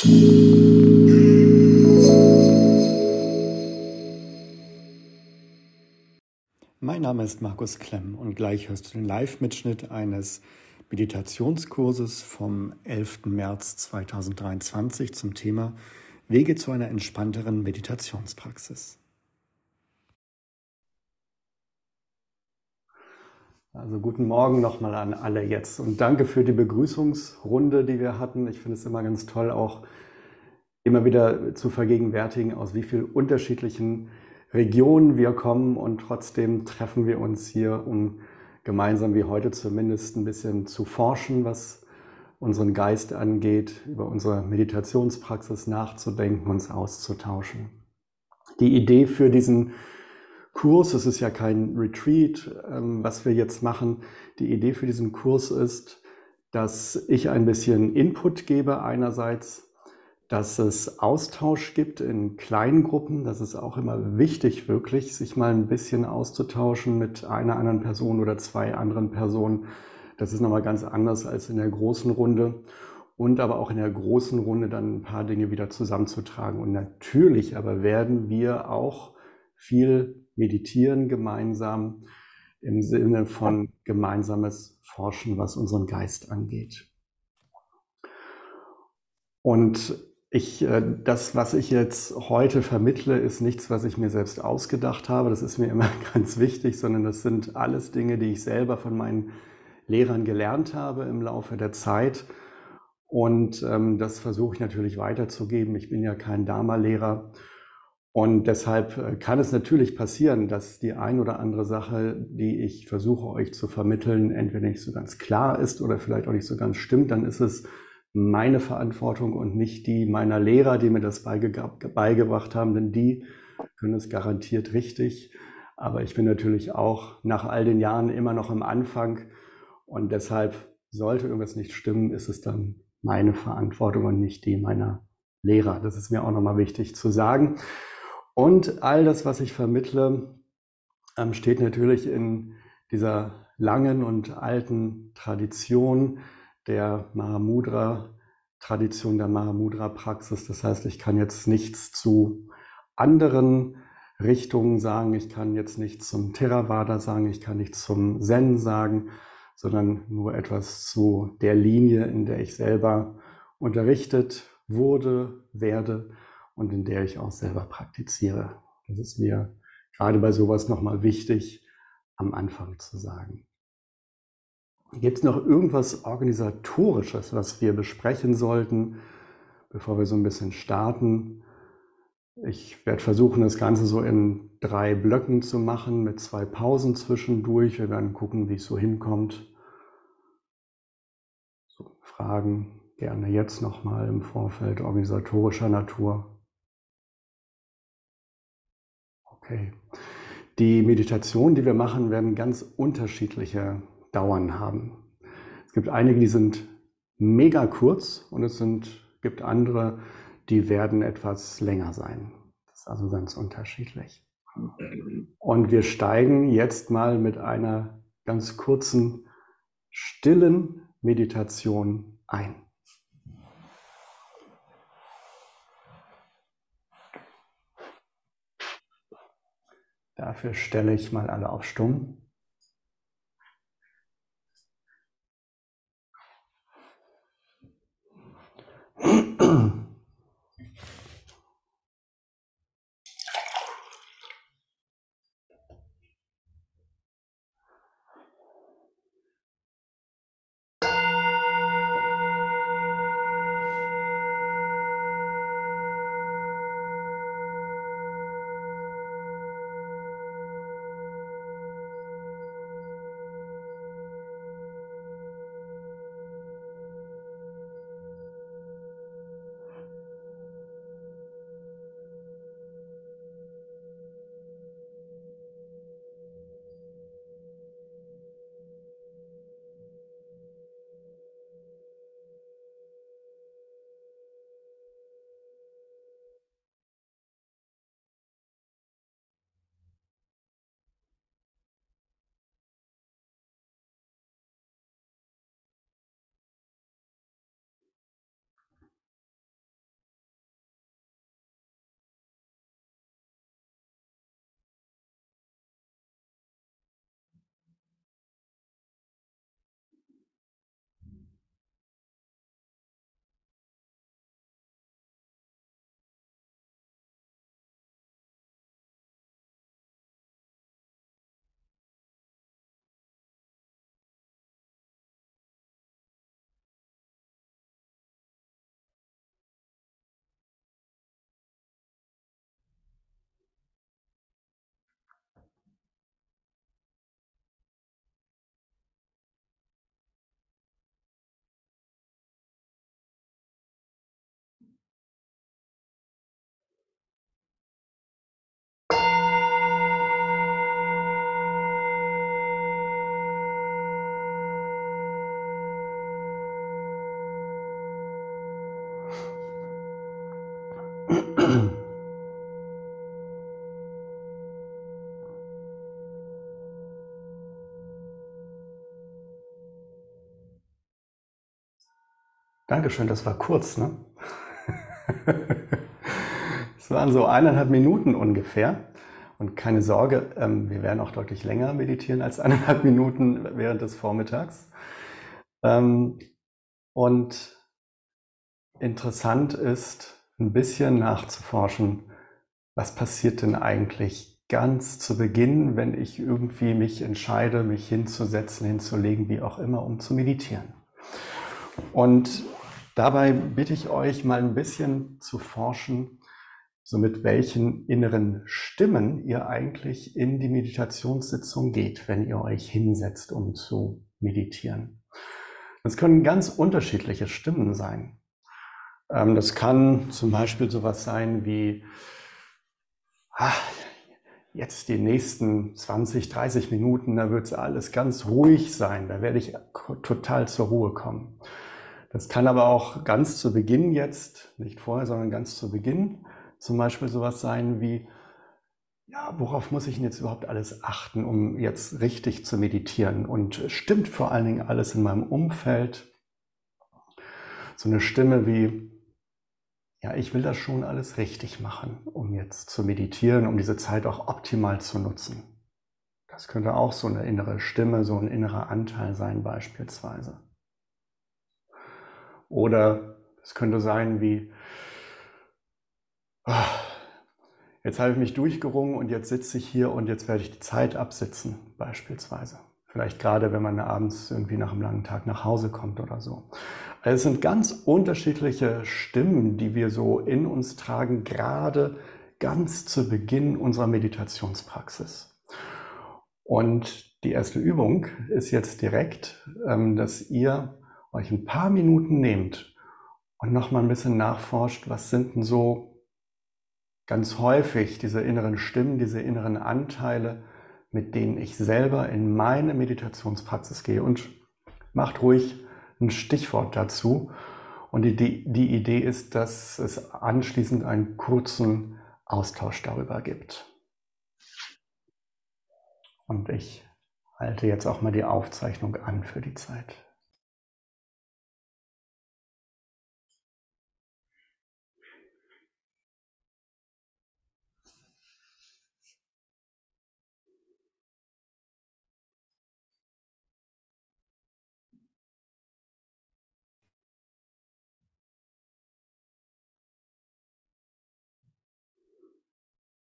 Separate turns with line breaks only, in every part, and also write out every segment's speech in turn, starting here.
Mein Name ist Markus Klemm und gleich hörst du den Live-Mitschnitt eines Meditationskurses vom 11. März 2023 zum Thema Wege zu einer entspannteren Meditationspraxis. Also guten Morgen nochmal an alle jetzt und danke für die Begrüßungsrunde, die wir hatten. Ich finde es immer ganz toll, auch immer wieder zu vergegenwärtigen, aus wie vielen unterschiedlichen Regionen wir kommen und trotzdem treffen wir uns hier, um gemeinsam wie heute zumindest ein bisschen zu forschen, was unseren Geist angeht, über unsere Meditationspraxis nachzudenken, uns auszutauschen. Die Idee für diesen Kurs, es ist ja kein Retreat, ähm, was wir jetzt machen. Die Idee für diesen Kurs ist, dass ich ein bisschen Input gebe einerseits, dass es Austausch gibt in kleinen Gruppen. Das ist auch immer wichtig, wirklich, sich mal ein bisschen auszutauschen mit einer anderen Person oder zwei anderen Personen. Das ist nochmal ganz anders als in der großen Runde. Und aber auch in der großen Runde dann ein paar Dinge wieder zusammenzutragen. Und natürlich aber werden wir auch viel meditieren gemeinsam im Sinne von gemeinsames Forschen, was unseren Geist angeht. Und ich, äh, das, was ich jetzt heute vermittle, ist nichts, was ich mir selbst ausgedacht habe. Das ist mir immer ganz wichtig, sondern das sind alles Dinge, die ich selber von meinen Lehrern gelernt habe im Laufe der Zeit. Und ähm, das versuche ich natürlich weiterzugeben. Ich bin ja kein Dharma-Lehrer und deshalb äh, kann es natürlich passieren, dass die ein oder andere Sache, die ich versuche euch zu vermitteln, entweder nicht so ganz klar ist oder vielleicht auch nicht so ganz stimmt. Dann ist es meine Verantwortung und nicht die meiner Lehrer, die mir das beige beigebracht haben, denn die können es garantiert richtig. Aber ich bin natürlich auch nach all den Jahren immer noch am Anfang und deshalb sollte irgendwas nicht stimmen, ist es dann meine Verantwortung und nicht die meiner Lehrer. Das ist mir auch nochmal wichtig zu sagen. Und all das, was ich vermittle, ähm, steht natürlich in dieser langen und alten Tradition der Mahamudra, Tradition der Mahamudra-Praxis. Das heißt, ich kann jetzt nichts zu anderen Richtungen sagen, ich kann jetzt nichts zum Theravada sagen, ich kann nichts zum Zen sagen, sondern nur etwas zu der Linie, in der ich selber unterrichtet wurde, werde und in der ich auch selber praktiziere. Das ist mir gerade bei sowas nochmal wichtig, am Anfang zu sagen. Gibt es noch irgendwas Organisatorisches, was wir besprechen sollten, bevor wir so ein bisschen starten? Ich werde versuchen, das Ganze so in drei Blöcken zu machen, mit zwei Pausen zwischendurch. Wir werden gucken, wie es so hinkommt. So, Fragen gerne jetzt nochmal im Vorfeld organisatorischer Natur. Okay. Die Meditationen, die wir machen, werden ganz unterschiedliche Dauern haben. Es gibt einige, die sind mega kurz und es sind, gibt andere, die werden etwas länger sein. Das ist also ganz unterschiedlich. Und wir steigen jetzt mal mit einer ganz kurzen, stillen Meditation ein. Dafür stelle ich mal alle auf Stumm. Dankeschön, das war kurz, ne? Es waren so eineinhalb Minuten ungefähr. Und keine Sorge, ähm, wir werden auch deutlich länger meditieren als eineinhalb Minuten während des Vormittags. Ähm, und interessant ist, ein bisschen nachzuforschen, was passiert denn eigentlich ganz zu Beginn, wenn ich irgendwie mich entscheide, mich hinzusetzen, hinzulegen, wie auch immer, um zu meditieren. Und dabei bitte ich euch mal ein bisschen zu forschen, so mit welchen inneren Stimmen ihr eigentlich in die Meditationssitzung geht, wenn ihr euch hinsetzt, um zu meditieren. Das können ganz unterschiedliche Stimmen sein. Ähm, das kann zum Beispiel sowas sein wie, ach, jetzt die nächsten 20, 30 Minuten, da wird es alles ganz ruhig sein, da werde ich total zur Ruhe kommen. Das kann aber auch ganz zu Beginn jetzt, nicht vorher, sondern ganz zu Beginn zum Beispiel sowas sein wie, ja, worauf muss ich denn jetzt überhaupt alles achten, um jetzt richtig zu meditieren? Und stimmt vor allen Dingen alles in meinem Umfeld? So eine Stimme wie, ja, ich will das schon alles richtig machen, um jetzt zu meditieren, um diese Zeit auch optimal zu nutzen. Das könnte auch so eine innere Stimme, so ein innerer Anteil sein beispielsweise. Oder es könnte sein wie, jetzt habe ich mich durchgerungen und jetzt sitze ich hier und jetzt werde ich die Zeit absitzen, beispielsweise. Vielleicht gerade, wenn man abends irgendwie nach einem langen Tag nach Hause kommt oder so. Also es sind ganz unterschiedliche Stimmen, die wir so in uns tragen, gerade ganz zu Beginn unserer Meditationspraxis. Und die erste Übung ist jetzt direkt, ähm, dass ihr euch ein paar Minuten nehmt und nochmal ein bisschen nachforscht, was sind denn so ganz häufig diese inneren Stimmen, diese inneren Anteile, mit denen ich selber in meine Meditationspraxis gehe. Und macht ruhig ein Stichwort dazu. Und die, die Idee ist, dass es anschließend einen kurzen Austausch darüber gibt. Und ich halte jetzt auch mal die Aufzeichnung an für die Zeit.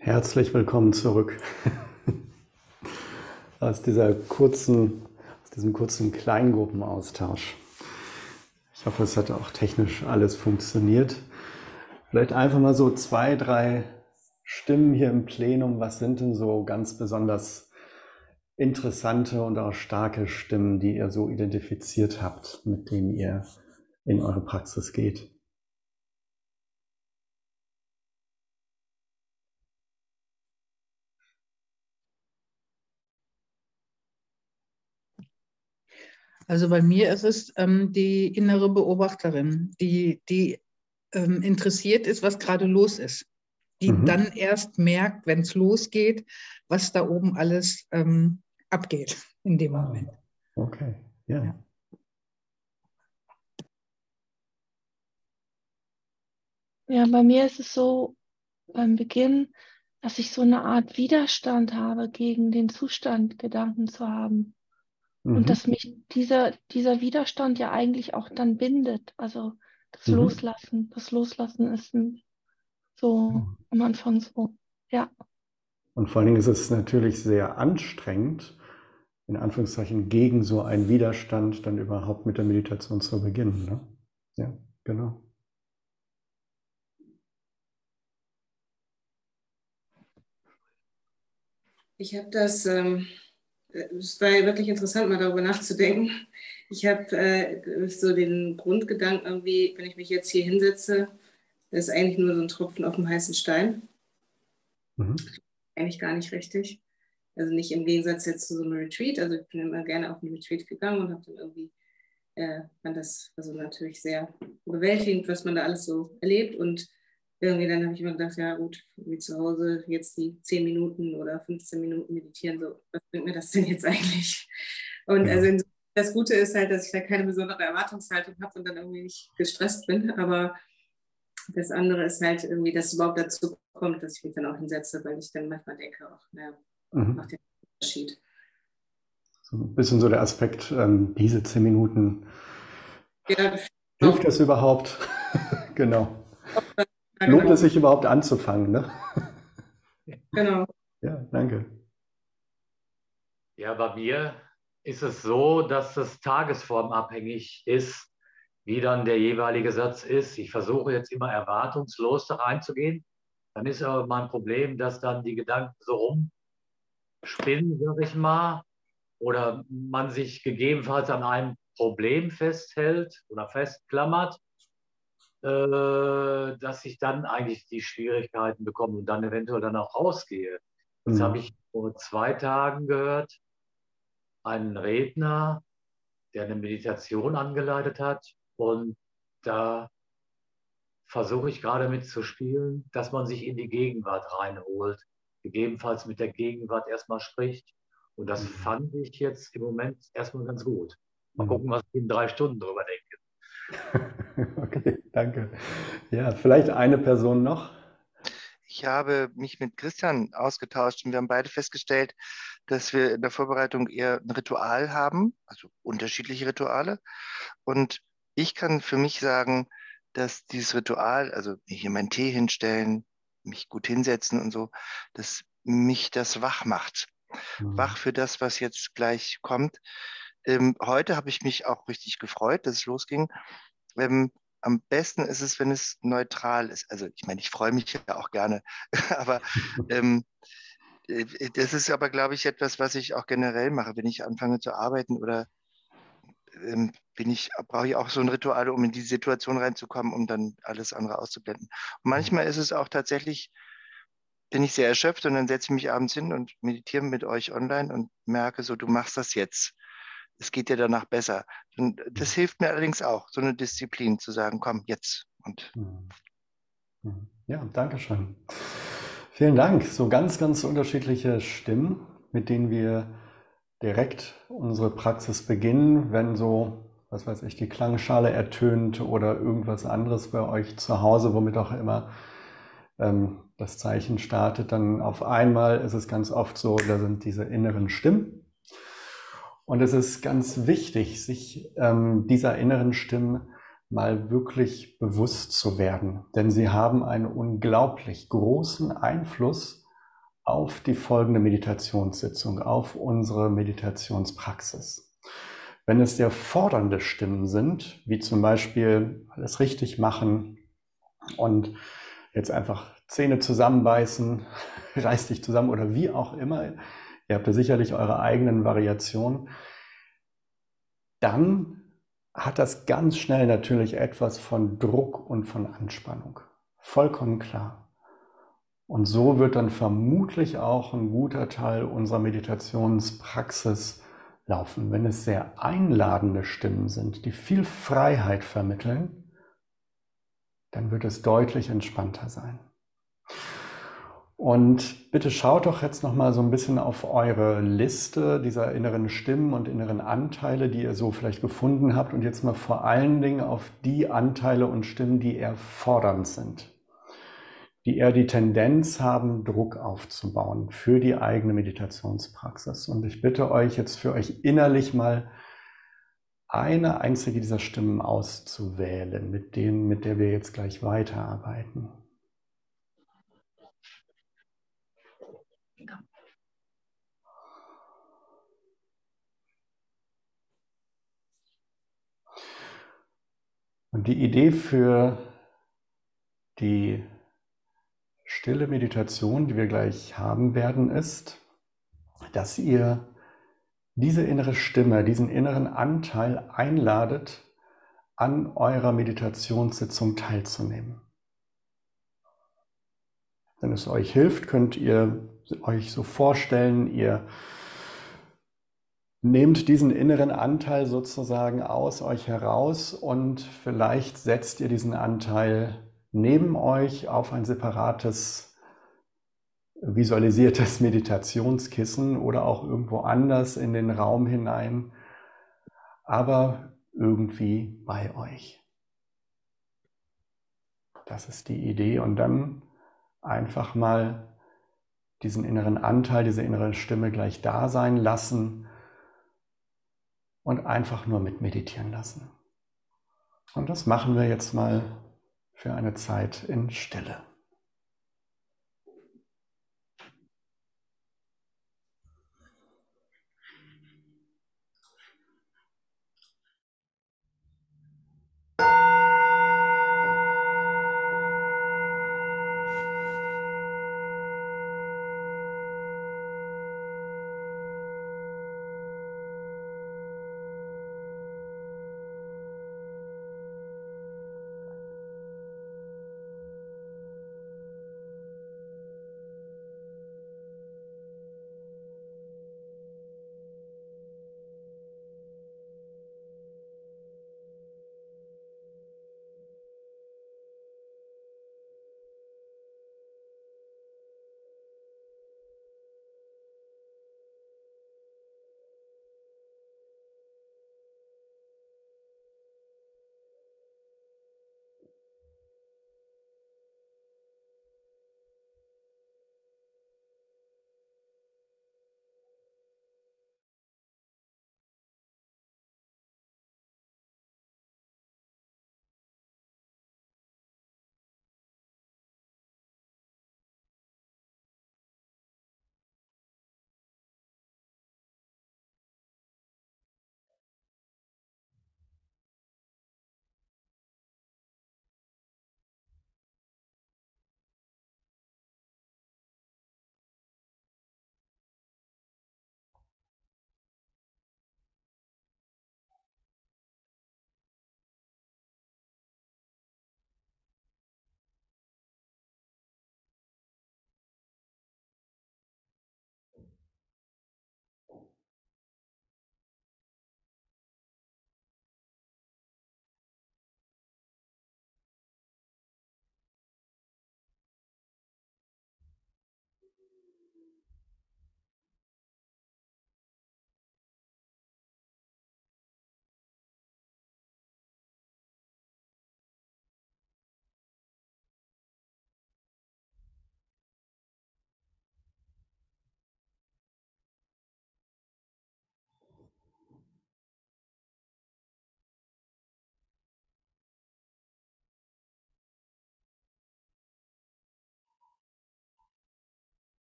Herzlich willkommen zurück aus dieser kurzen, aus diesem kurzen Kleingruppenaustausch. Ich hoffe, es hat auch technisch alles funktioniert. Vielleicht einfach mal so zwei, drei Stimmen hier im Plenum. Was sind denn so ganz besonders interessante und auch starke Stimmen, die ihr so identifiziert habt, mit denen ihr in eure Praxis geht?
Also bei mir ist es ähm, die innere Beobachterin, die, die ähm, interessiert ist, was gerade los ist. Die mhm. dann erst merkt, wenn es losgeht, was da oben alles ähm, abgeht in dem Moment.
Okay, ja. ja.
Ja, bei mir ist es so beim Beginn, dass ich so eine Art Widerstand habe gegen den Zustand, Gedanken zu haben. Mhm. Und dass mich dieser, dieser Widerstand ja eigentlich auch dann bindet. Also das mhm. Loslassen. Das Loslassen ist ein, so mhm. am Anfang so, ja.
Und vor allen Dingen ist es natürlich sehr anstrengend, in Anführungszeichen gegen so einen Widerstand dann überhaupt mit der Meditation zu beginnen. Ne? Ja, genau.
Ich habe das ähm, es war wirklich interessant, mal darüber nachzudenken. Ich habe äh, so den Grundgedanken irgendwie, wenn ich mich jetzt hier hinsetze, das ist eigentlich nur so ein Tropfen auf dem heißen Stein. Mhm. Eigentlich gar nicht richtig. Also nicht im Gegensatz jetzt zu so einem Retreat. Also ich bin immer gerne auf ein Retreat gegangen und habe dann irgendwie, äh, fand das also natürlich sehr bewältigend, was man da alles so erlebt und irgendwie dann habe ich immer gedacht, ja gut, wie zu Hause jetzt die 10 Minuten oder 15 Minuten meditieren, so, was bringt mir das denn jetzt eigentlich? Und ja. also das Gute ist halt, dass ich da keine besondere Erwartungshaltung habe und dann irgendwie nicht gestresst bin. Aber das andere ist halt irgendwie, dass es überhaupt dazu kommt, dass ich mich dann auch hinsetze, weil ich dann manchmal denke, ach, naja, mhm. macht den Unterschied.
So ein bisschen so der Aspekt, ähm, diese zehn Minuten. Ja, Hilft das überhaupt? genau. Lohnt es sich überhaupt anzufangen? Ne?
Genau.
Ja, danke.
Ja, bei mir ist es so, dass es tagesformabhängig ist, wie dann der jeweilige Satz ist. Ich versuche jetzt immer erwartungslos da reinzugehen. Dann ist aber mein Problem, dass dann die Gedanken so rumspinnen, sag ich mal, oder man sich gegebenenfalls an einem Problem festhält oder festklammert, dass ich dann eigentlich die Schwierigkeiten bekomme und dann eventuell dann auch rausgehe. Das mhm. habe ich vor zwei Tagen gehört einen Redner, der eine Meditation angeleitet hat. Und da versuche ich gerade mitzuspielen, dass man sich in die Gegenwart reinholt, gegebenenfalls mit der Gegenwart erstmal spricht. Und das mhm. fand ich jetzt im Moment erstmal ganz gut. Mal mhm. gucken, was ich in drei Stunden drüber
denke. okay, danke. Ja, vielleicht eine Person noch.
Ich habe mich mit Christian ausgetauscht und wir haben beide festgestellt, dass wir in der Vorbereitung eher ein Ritual haben, also unterschiedliche Rituale. Und ich kann für mich sagen, dass dieses Ritual, also hier meinen Tee hinstellen, mich gut hinsetzen und so, dass mich das wach macht. Mhm. Wach für das, was jetzt gleich kommt. Ähm, heute habe ich mich auch richtig gefreut, dass es losging. Ähm, am besten ist es, wenn es neutral ist. Also ich meine, ich freue mich ja auch gerne, aber ähm, äh, das ist aber, glaube ich, etwas, was ich auch generell mache, wenn ich anfange zu arbeiten oder ähm, bin ich, brauche ich auch so ein Ritual, um in die Situation reinzukommen, um dann alles andere auszublenden. Und manchmal ist es auch tatsächlich, bin ich sehr erschöpft und dann setze ich mich abends hin und meditiere mit euch online und merke so, du machst das jetzt es geht dir danach besser. Und das hilft mir allerdings auch, so eine Disziplin zu sagen, komm, jetzt. Und
mhm. Mhm. ja, danke schön. Vielen Dank. So ganz, ganz unterschiedliche Stimmen, mit denen wir direkt unsere Praxis beginnen, wenn so, was weiß ich, die Klangschale ertönt oder irgendwas anderes bei euch zu Hause, womit auch immer ähm, das Zeichen startet, dann auf einmal ist es ganz oft so, da sind diese inneren Stimmen, und es ist ganz wichtig, sich ähm, dieser inneren Stimmen mal wirklich bewusst zu werden, denn sie haben einen unglaublich großen Einfluss auf die folgende Meditationssitzung, auf unsere Meditationspraxis. Wenn es sehr fordernde Stimmen sind, wie zum Beispiel alles richtig machen und jetzt einfach Zähne zusammenbeißen, reiß dich zusammen oder wie auch immer, Ihr habt da sicherlich eure eigenen Variationen. Dann hat das ganz schnell natürlich etwas von Druck und von Anspannung. Vollkommen klar. Und so wird dann vermutlich auch ein guter Teil unserer Meditationspraxis laufen. Wenn es sehr einladende Stimmen sind, die viel Freiheit vermitteln, dann wird es deutlich entspannter sein. Und bitte schaut doch jetzt noch mal so ein bisschen auf eure Liste dieser inneren Stimmen und inneren Anteile, die ihr so vielleicht gefunden habt und jetzt mal vor allen Dingen auf die Anteile und Stimmen, die eher fordernd sind, die eher die Tendenz haben, Druck aufzubauen für die eigene Meditationspraxis. Und ich bitte euch jetzt für euch innerlich mal eine einzige dieser Stimmen auszuwählen, mit denen, mit der wir jetzt gleich weiterarbeiten. Und die Idee für die stille Meditation, die wir gleich haben werden, ist, dass ihr diese innere Stimme, diesen inneren Anteil einladet, an eurer Meditationssitzung teilzunehmen. Wenn es euch hilft, könnt ihr euch so vorstellen, ihr Nehmt diesen inneren Anteil sozusagen aus euch heraus und vielleicht setzt ihr diesen Anteil neben euch auf ein separates visualisiertes Meditationskissen oder auch irgendwo anders in den Raum hinein. aber irgendwie bei euch. Das ist die Idee. Und dann einfach mal diesen inneren Anteil, diese innere Stimme gleich da sein lassen und einfach nur mit meditieren lassen. Und das machen wir jetzt mal für eine Zeit in Stille.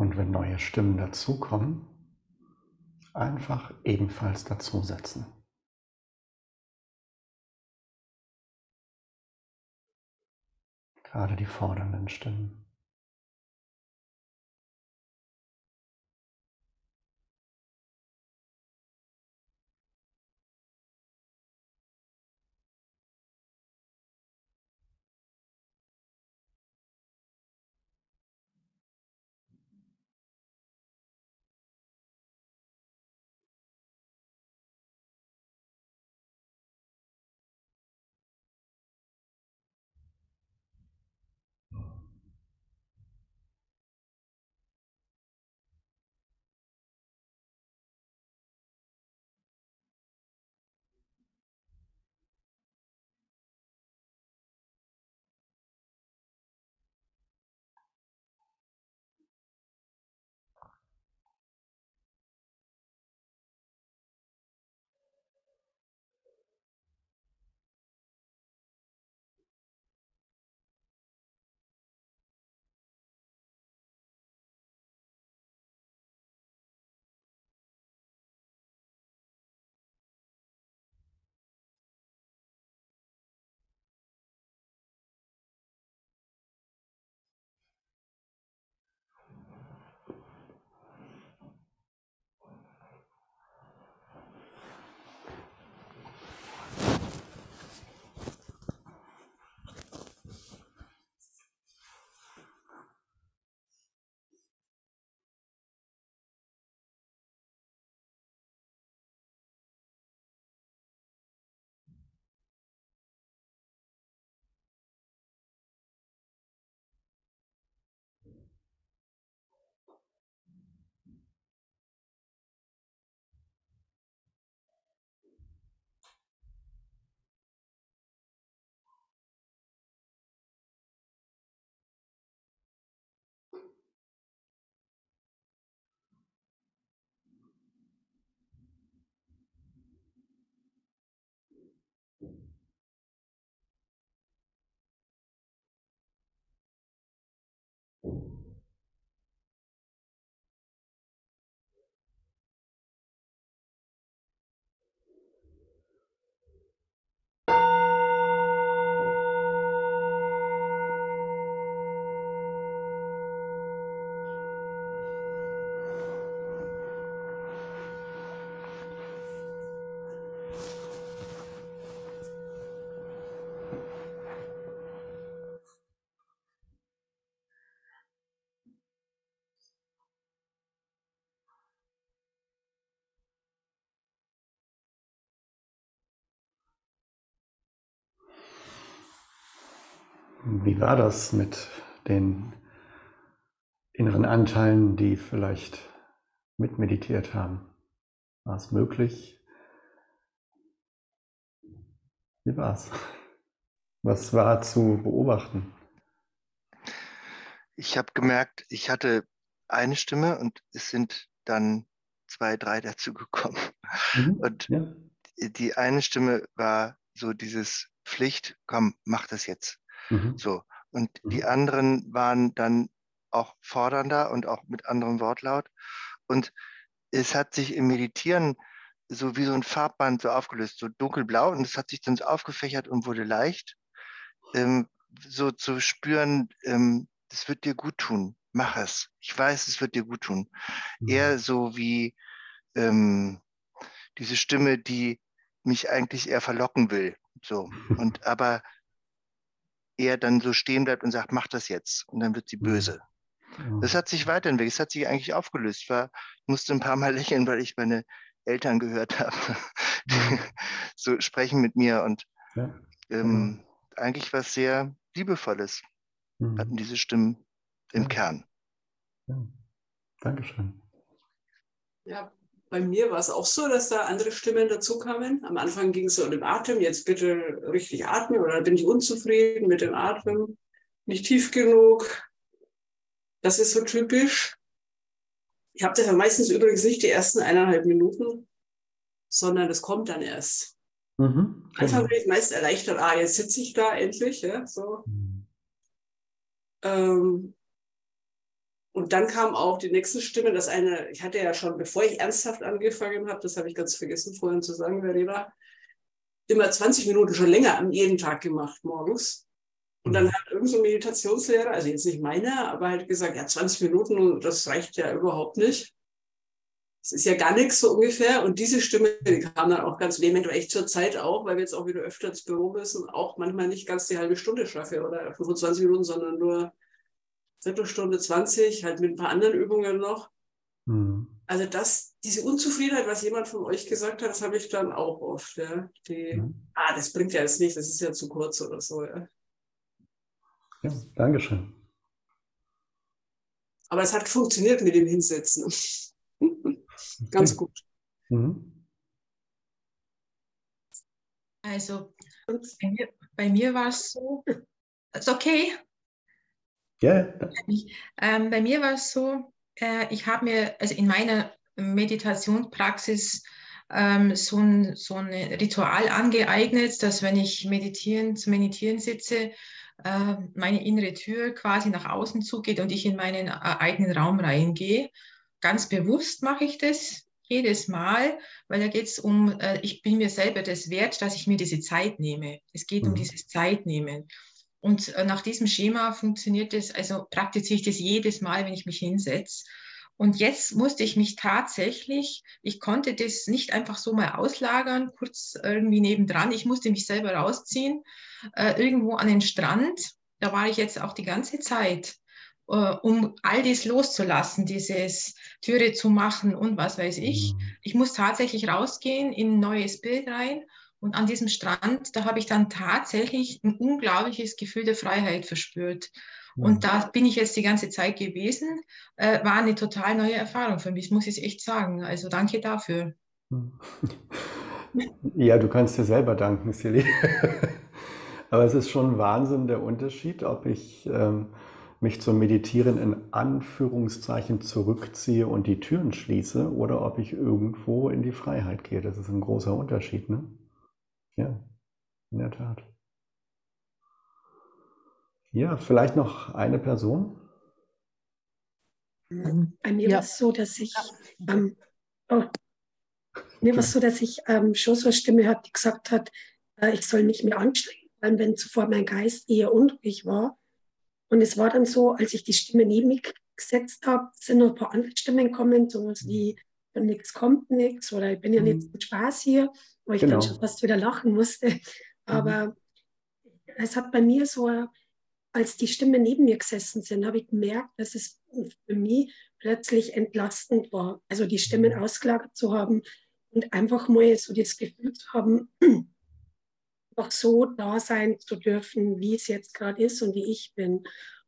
Und wenn neue Stimmen dazukommen, einfach ebenfalls dazusetzen. Gerade die fordernden Stimmen. Wie war das mit den inneren Anteilen, die vielleicht mitmeditiert haben? War es möglich? Wie war es? Was war zu beobachten?
Ich habe gemerkt, ich hatte eine Stimme und es sind dann zwei, drei dazu gekommen. Mhm, und ja. die eine Stimme war so dieses Pflicht, komm, mach das jetzt. Mhm. So. Und mhm. die anderen waren dann auch fordernder und auch mit anderem Wortlaut. Und es hat sich im Meditieren so wie so ein Farbband so aufgelöst, so dunkelblau und es hat sich dann so aufgefächert und wurde leicht. Ähm, so zu spüren, ähm, das wird dir gut tun, mach es. Ich weiß, es wird dir gut tun. Mhm. Eher so wie ähm, diese Stimme, die mich eigentlich eher verlocken will. So. Und aber er dann so stehen bleibt und sagt, mach das jetzt. Und dann wird sie mhm. böse. Das hat sich weiterentwickelt. Es hat sich eigentlich aufgelöst. Ich, war, musste ein paar Mal lächeln, weil ich meine Eltern gehört habe, die mhm. so sprechen mit mir. Und ja. ähm, eigentlich was sehr Liebevolles mhm. hatten diese Stimmen im ja. Kern.
Ja. Dankeschön.
Ja, bei mir war es auch so, dass da andere Stimmen dazu kamen. Am Anfang ging es so um den Atem, jetzt bitte richtig atmen oder bin ich unzufrieden mit dem Atmen, nicht tief genug. Das ist so typisch. Ich habe das ja meistens übrigens nicht die ersten eineinhalb Minuten, sondern das kommt dann erst. Mhm, Anfang bin ich meist erleichtert, ah, jetzt sitze ich da endlich. Ja, so. Mhm. Ähm, Und dann kam auch die nächste Stimme, dass eine, ich hatte ja schon, bevor ich ernsthaft angefangen habe, das habe ich ganz vergessen vorhin zu sagen, Verena, immer 20 Minuten schon länger an jedem Tag gemacht morgens. Und dann mhm. hat irgendein so Meditationslehrer, also jetzt nicht meiner, aber halt gesagt, ja, 20 Minuten, das reicht ja überhaupt nicht. Das ist ja gar nichts so ungefähr. Und diese Stimme, die kam dann auch ganz vehement, weil ich zur Zeit auch, weil wir jetzt auch wieder öfter ins Büro müssen, auch manchmal nicht ganz die halbe Stunde schaffe oder 25 Minuten, sondern nur Viertelstunde, 20, halt mit ein paar anderen Übungen noch. Mhm. Also das, diese Unzufriedenheit, was jemand von euch gesagt hat, das habe ich dann auch oft. Ja. Die, mhm. Ah, das bringt ja jetzt nicht, das ist ja zu kurz oder so. Ja,
ja Dankeschön.
Aber es hat funktioniert mit dem Hinsetzen. Ganz gut. Mhm.
Also bei mir, bei mir war es so, ist okay.
Ja.
Ähm, bei mir war es so, äh, ich habe mir, also in meiner Meditationspraxis ähm, so, ein, so ein Ritual angeeignet, dass wenn ich meditieren, zu meditieren sitze, äh, meine innere Tür quasi nach außen zugeht und ich in meinen äh, eigenen Raum reingehe. Ganz bewusst mache ich das jedes Mal, weil da geht es um, äh, ich bin mir selber das wert, dass ich mir diese Zeit nehme. Es geht mhm. um dieses Zeitnehmen. Und äh, nach diesem Schema funktioniert es, also praktiziere ich das jedes Mal, wenn ich mich hinsetze. Und jetzt musste ich mich tatsächlich, ich konnte das nicht einfach so mal auslagern, kurz irgendwie nebendran. Ich musste mich selber rausziehen, äh, irgendwo an den Strand. Da war ich jetzt auch die ganze Zeit. Äh, um all dies loszulassen, dieses Türe zu machen und was weiß ich. Mhm. Ich muss tatsächlich rausgehen in ein neues Bild rein. Und an diesem Strand, da habe ich dann tatsächlich ein unglaubliches Gefühl der Freiheit verspürt. Und mhm. da bin ich jetzt die ganze Zeit gewesen. Äh, war eine total neue Erfahrung für mich, muss ich echt sagen. Also danke dafür.
Ja, du kannst dir selber danken, Silly. Aber es ist schon Wahnsinn der Unterschied, ob ich ähm, mich zum Meditieren in Anführungszeichen zurückziehe und die Türen schließe oder ob ich irgendwo in die Freiheit gehe. Das ist ein großer Unterschied, ne? Ja, in der Tat. Ja, vielleicht noch eine Person?
Bei mir ja. war es so, dass ich, ähm, oh, mir war es so, dass ich ähm, schon so eine Stimme hatte, die gesagt hat, äh, ich soll mich mehr anstrengen, weil wenn zuvor mein Geist eher unruhig war, und es war dann so, als ich die Stimme neben mich gesetzt habe, sind noch ein paar andere Stimmen gekommen, sowas wie, wenn nichts kommt, nichts oder ich bin ja nicht mit Spaß hier, wo ich genau. dann schon fast wieder lachen musste. Mhm. Aber mhm. es hat bei mir so, als die Stimmen neben mir gesessen sind, habe ich gemerkt, dass es für mich plötzlich entlastend war. Also die Stimmen mhm. ausgelagert zu haben und einfach mal so das Gefühl zu haben, einfach so da sein zu dürfen, wie es jetzt gerade ist und wie ich bin.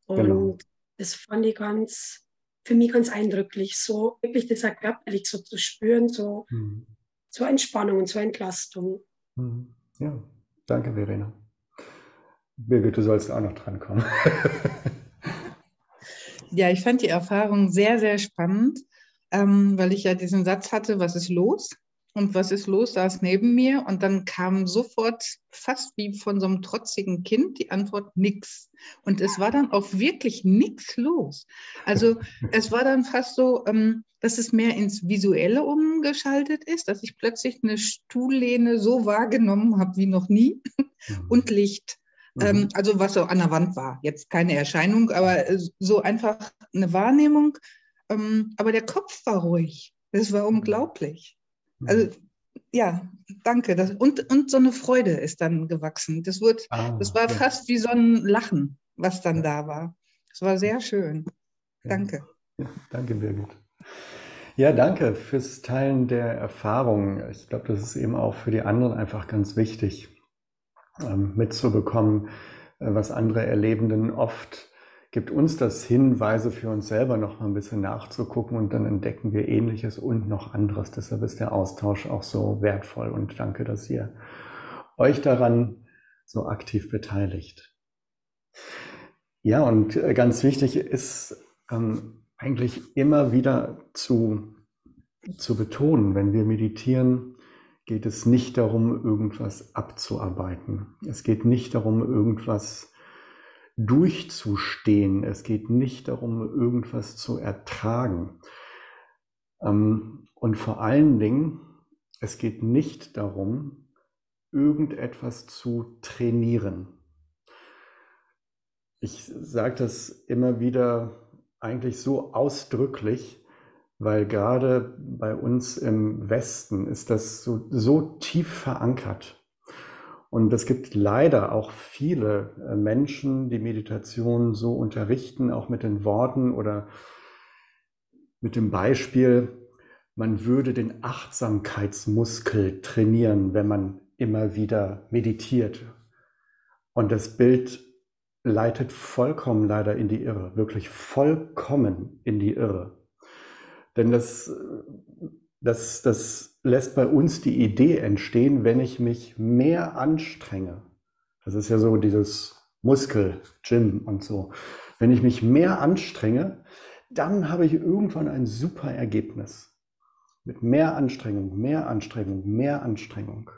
Und genau. das fand ich ganz, für mich ganz eindrücklich, so wirklich das auch körperlich so zu spüren, so, mhm. so Entspannung und so Entlastung.
Mhm. Ja, danke, Verena. Birgit, du sollst auch noch drankommen.
ja, ich fand die Erfahrung sehr, sehr spannend, ähm, weil ich ja diesen Satz hatte, was ist los? Und was ist los? saß neben mir und dann kam sofort fast wie von so einem trotzigen Kind die Antwort nix. Und es war dann auch wirklich nix los. Also es war dann fast so, ähm, dass es mehr ins Visuelle umgeschaltet ist, dass ich plötzlich eine Stuhllehne so wahrgenommen habe wie noch nie mhm. und Licht. Ähm, mhm. also was so an der Wand war. Jetzt keine Erscheinung, aber äh, so einfach eine Wahrnehmung. Ähm, aber der Kopf war ruhig. Das war mhm. unglaublich. Also ja, danke. Das, und, und so eine Freude ist dann gewachsen. Das, wird, ah, das war ja. fast wie so ein Lachen, was dann ja. da war. Es war sehr schön. Danke.
Ja, danke, Birgit. Ja, danke fürs Teilen der Erfahrungen. Ich glaube, das ist eben auch für die anderen einfach ganz wichtig, ähm, mitzubekommen, äh, was andere erleben. Denn oft gibt uns das Hinweise für uns selber noch mal ein bisschen nachzugucken und dann entdecken wir Ähnliches und noch anderes. Deshalb ist der Austausch auch so wertvoll und danke, dass ihr euch daran so aktiv beteiligt. Ja, und äh, ganz wichtig ist ähm, eigentlich immer wieder zu, zu betonen, wenn wir meditieren, geht es nicht darum, irgendwas abzuarbeiten. Es geht nicht darum, irgendwas durchzustehen. Es geht nicht darum, irgendwas zu ertragen. Ähm, und vor allen Dingen, es geht nicht darum, irgendetwas zu trainieren. Ich sage das immer wieder eigentlich so ausdrücklich, weil gerade bei uns im Westen ist das so, so tief verankert. Und es gibt leider auch viele äh, Menschen, die Meditation so unterrichten, auch mit den Worten oder mit dem Beispiel, man würde den Achtsamkeitsmuskel trainieren, wenn man immer wieder meditiert. Und das Bild leitet vollkommen leider in die Irre, wirklich vollkommen in die Irre. Denn das, das, das lässt bei uns die Idee entstehen, wenn ich mich mehr anstrenge. Das ist ja so dieses Muskel, Gym und so. Wenn ich mich mehr anstrenge, dann habe ich irgendwann ein super Ergebnis. Mit mehr Anstrengung, mehr Anstrengung, mehr Anstrengung.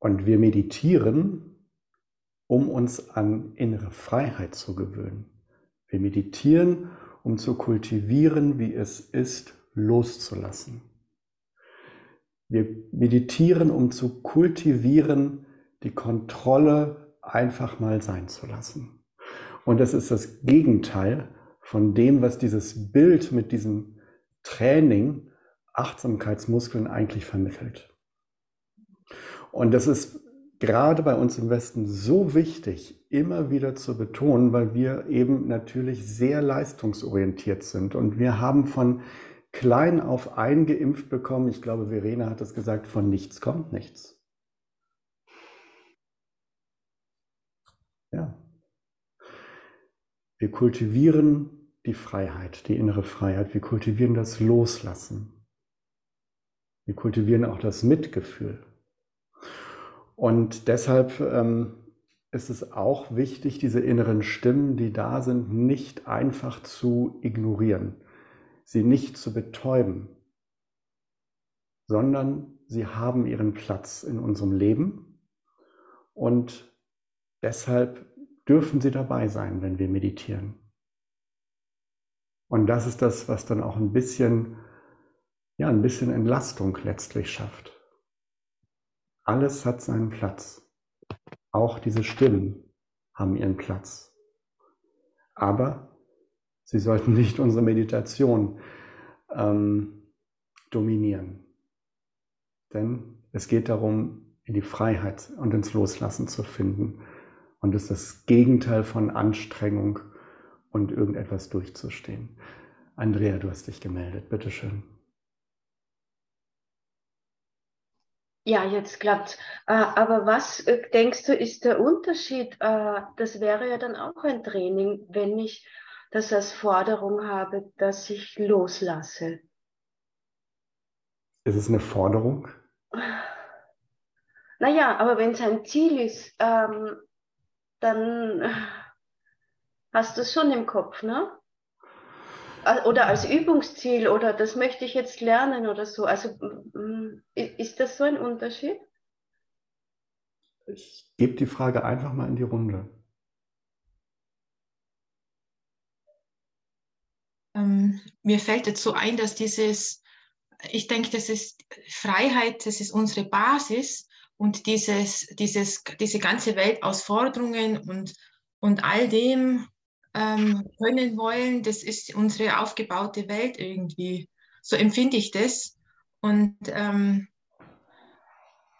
Und wir meditieren, um uns an innere Freiheit zu gewöhnen. Wir meditieren, um zu kultivieren, wie es ist, loszulassen. Wir meditieren, um zu kultivieren, die Kontrolle einfach mal sein zu lassen. Und das ist das Gegenteil von dem, was dieses Bild mit diesem Training Achtsamkeitsmuskeln eigentlich vermittelt. Und das ist gerade bei uns im Westen so wichtig, immer wieder zu betonen, weil wir eben natürlich sehr leistungsorientiert sind. Und wir haben von klein auf eingeimpft bekommen, ich glaube, Verena hat es gesagt, von nichts kommt nichts. Ja. Wir kultivieren die Freiheit, die innere Freiheit. Wir kultivieren das Loslassen. Wir kultivieren auch das Mitgefühl. Und deshalb ähm, ist es auch wichtig, diese inneren Stimmen, die da sind, nicht einfach zu ignorieren, sie nicht zu betäuben, sondern sie haben ihren Platz in unserem Leben und deshalb dürfen sie dabei sein, wenn wir meditieren. Und das ist das, was dann auch ein bisschen, ja, ein bisschen Entlastung letztlich schafft. Alles hat seinen Platz. Auch diese Stimmen haben ihren Platz. Aber sie sollten nicht unsere Meditation ähm, dominieren. Denn es geht darum, in die Freiheit und ins Loslassen zu finden. Und es ist das Gegenteil von Anstrengung und irgendetwas durchzustehen. Andrea, du hast dich gemeldet. Bitteschön.
Ja, jetzt klappt äh, Aber was äh, denkst du, ist der Unterschied? Äh, das wäre ja dann auch ein Training, wenn ich das als Forderung habe, dass ich loslasse.
Ist es eine Forderung?
Naja, aber wenn es ein Ziel ist, ähm, dann hast du es schon im Kopf, ne? Oder als Übungsziel oder das möchte ich jetzt lernen oder so. Also ist das so ein Unterschied?
Ich gebe die Frage einfach mal in die Runde.
Ähm, mir fällt jetzt so ein, dass dieses, ich denke, das ist Freiheit, das ist unsere Basis und dieses, dieses, diese ganze Welt aus Forderungen und, und all dem, ähm, können wollen, das ist unsere aufgebaute Welt irgendwie. So empfinde ich das. Und ähm,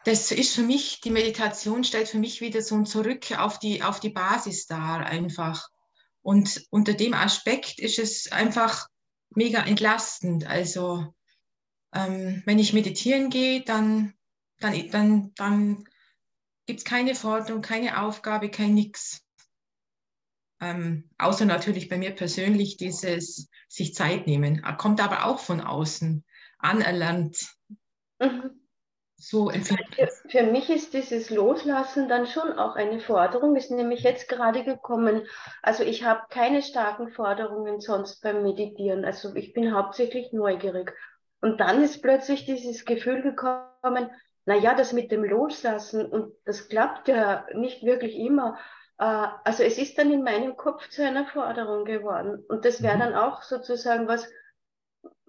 das ist für mich, die Meditation stellt für mich wieder so ein Zurück auf die, auf die Basis dar einfach. Und unter dem Aspekt ist es einfach mega entlastend. Also ähm, wenn ich meditieren gehe, dann, dann, dann, dann gibt es keine Forderung, keine Aufgabe, kein Nix. Ähm, außer natürlich bei mir persönlich dieses sich Zeit nehmen. Kommt aber auch von außen anerlernt. Mhm.
So für, für mich ist dieses Loslassen dann schon auch eine Forderung, ist nämlich jetzt gerade gekommen. Also ich habe keine starken Forderungen sonst beim Meditieren. Also ich bin hauptsächlich neugierig. Und dann ist plötzlich dieses Gefühl gekommen, naja, das mit dem Loslassen, und das klappt ja nicht wirklich immer. Äh, also es ist dann in meinem Kopf zu einer Forderung geworden. Und das wäre mhm. dann auch sozusagen was,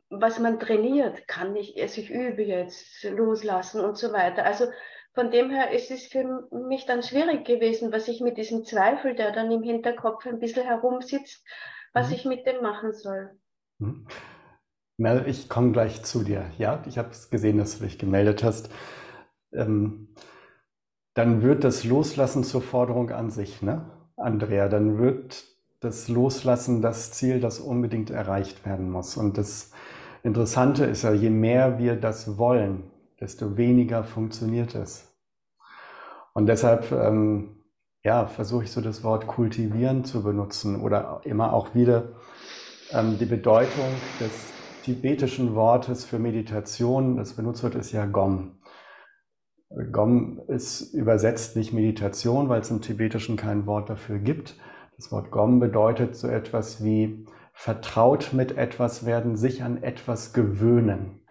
was man trainiert. Kann ich, also ich übe jetzt loslassen und so weiter. Also von dem her ist es für mich dann schwierig gewesen, was ich mit diesem Zweifel, der dann im Hinterkopf ein bisschen herumsitzt, was mhm. ich mit dem machen soll.
Mhm. Mel, ich komme gleich zu dir. Ja, ich habe gesehen, dass du dich gemeldet hast. Ähm, dann wird das Loslassen zur Forderung an sich, ne? Andrea, dann wird das Loslassen das Ziel, das unbedingt erreicht werden muss. Und das Interessante ist ja, je mehr wir das wollen, desto weniger funktioniert es. Und deshalb ähm, ja, versuche ich so das Wort kultivieren zu benutzen oder immer auch wieder ähm, die Bedeutung des tibetischen Wortes für Meditation, das benutzt wird, ist ja Gom. Gom ist übersetzt nicht Meditation, weil es im Tibetischen kein Wort dafür gibt. Das Wort Gom bedeutet so etwas wie vertraut mit etwas werden, sich an etwas gewöhnen.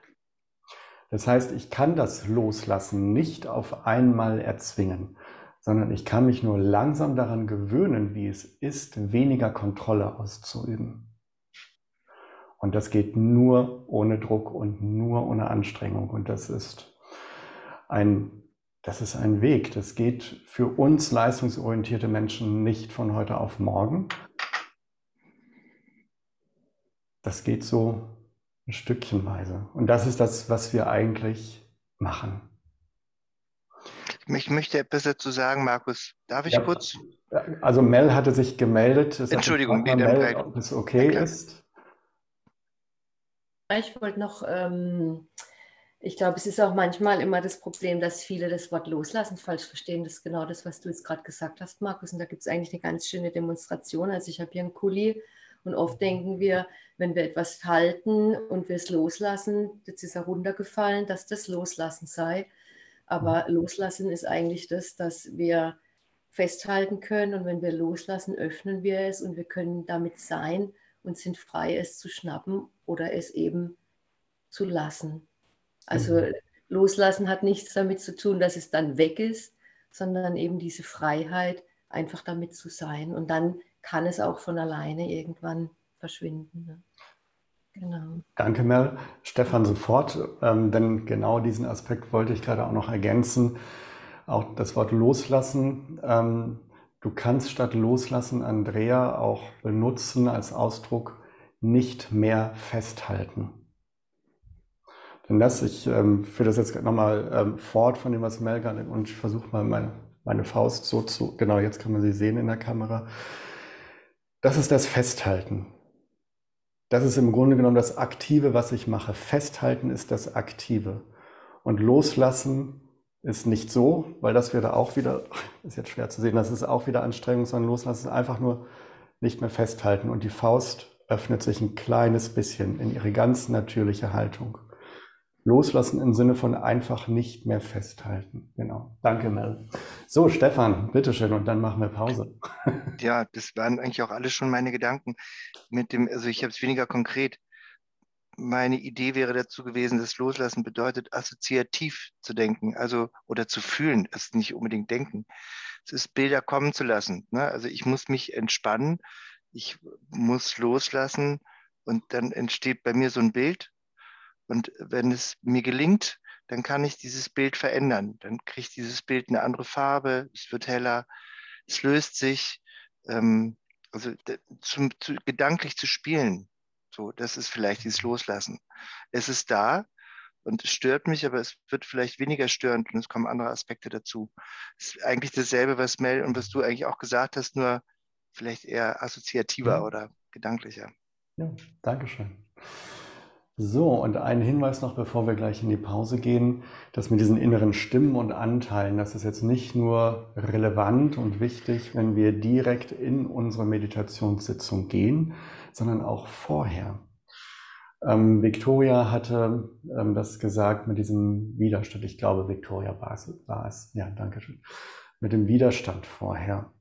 Das heißt, ich kann das Loslassen nicht auf einmal erzwingen, sondern ich kann mich nur langsam daran gewöhnen, wie es ist, weniger Kontrolle auszuüben. Und das geht nur ohne Druck und nur ohne Anstrengung. Und das ist ein, das ist ein Weg. Das geht für uns leistungsorientierte Menschen nicht von heute auf morgen. Das geht so ein Stückchenweise. Und das ist das, was wir eigentlich machen.
Ich möchte etwas dazu sagen, Markus. Darf ich ja, kurz?
Also Mel hatte sich gemeldet.
Entschuldigung,
Mel, ob es okay ist.
Ich wollte noch, ähm, ich glaube, es ist auch manchmal immer das Problem, dass viele das Wort loslassen falsch verstehen. Das ist genau das, was du jetzt gerade gesagt hast, Markus. Und da gibt es eigentlich eine ganz schöne Demonstration. Also ich habe hier einen Kuli und oft denken wir, wenn wir etwas halten und wir es loslassen, jetzt ist er runtergefallen, dass das Loslassen sei. Aber Loslassen ist eigentlich das, dass wir festhalten können und wenn wir loslassen, öffnen wir es und wir können damit sein und sind frei, es zu schnappen oder es eben zu lassen. Also mhm. loslassen hat nichts damit zu tun, dass es dann weg ist, sondern eben diese Freiheit, einfach damit zu sein. Und dann kann es auch von alleine irgendwann verschwinden. Ne?
Genau. Danke, Mel. Stefan, sofort, ähm, denn genau diesen Aspekt wollte ich gerade auch noch ergänzen. Auch das Wort loslassen ähm, Du kannst statt loslassen Andrea auch benutzen als Ausdruck nicht mehr festhalten. Das, ich ähm, führe das jetzt nochmal ähm, fort von dem, was Melgan und ich versuche mal meine, meine Faust so zu, genau, jetzt kann man sie sehen in der Kamera. Das ist das Festhalten. Das ist im Grunde genommen das Aktive, was ich mache. Festhalten ist das Aktive. Und loslassen ist nicht so, weil das wäre auch wieder, ist jetzt schwer zu sehen, das ist auch wieder Anstrengung, sondern loslassen ist einfach nur nicht mehr festhalten und die Faust öffnet sich ein kleines bisschen in ihre ganz natürliche Haltung. Loslassen im Sinne von einfach nicht mehr festhalten. Genau. Danke, Mel. So, Stefan, bitteschön, und dann machen wir Pause.
Ja, das waren eigentlich auch alle schon meine Gedanken. Mit dem, also ich habe es weniger konkret meine Idee wäre dazu gewesen, dass Loslassen bedeutet, assoziativ zu denken, also oder zu fühlen, das ist nicht unbedingt denken. Es ist Bilder kommen zu lassen. Ne? Also ich muss mich entspannen, ich muss loslassen und dann entsteht bei mir so ein Bild. Und wenn es mir gelingt, dann kann ich dieses Bild verändern. Dann kriegt dieses Bild eine andere Farbe, es wird heller, es löst sich. Ähm, also zum, zu, gedanklich zu spielen, so, das ist vielleicht dieses Loslassen. Es ist da und es stört mich, aber es wird vielleicht weniger störend und es kommen andere Aspekte dazu. Es ist eigentlich dasselbe, was Mel und was du eigentlich auch gesagt hast, nur vielleicht eher assoziativer ja. oder gedanklicher.
Ja, Dankeschön. So, und ein Hinweis noch, bevor wir gleich in die Pause gehen, dass mit diesen inneren Stimmen und Anteilen, das ist jetzt nicht nur relevant und wichtig, wenn wir direkt in unsere Meditationssitzung gehen, sondern auch vorher. Ähm, Victoria hatte ähm, das gesagt mit diesem Widerstand. Ich glaube, Victoria war es. War es. Ja, danke schön. Mit dem Widerstand vorher.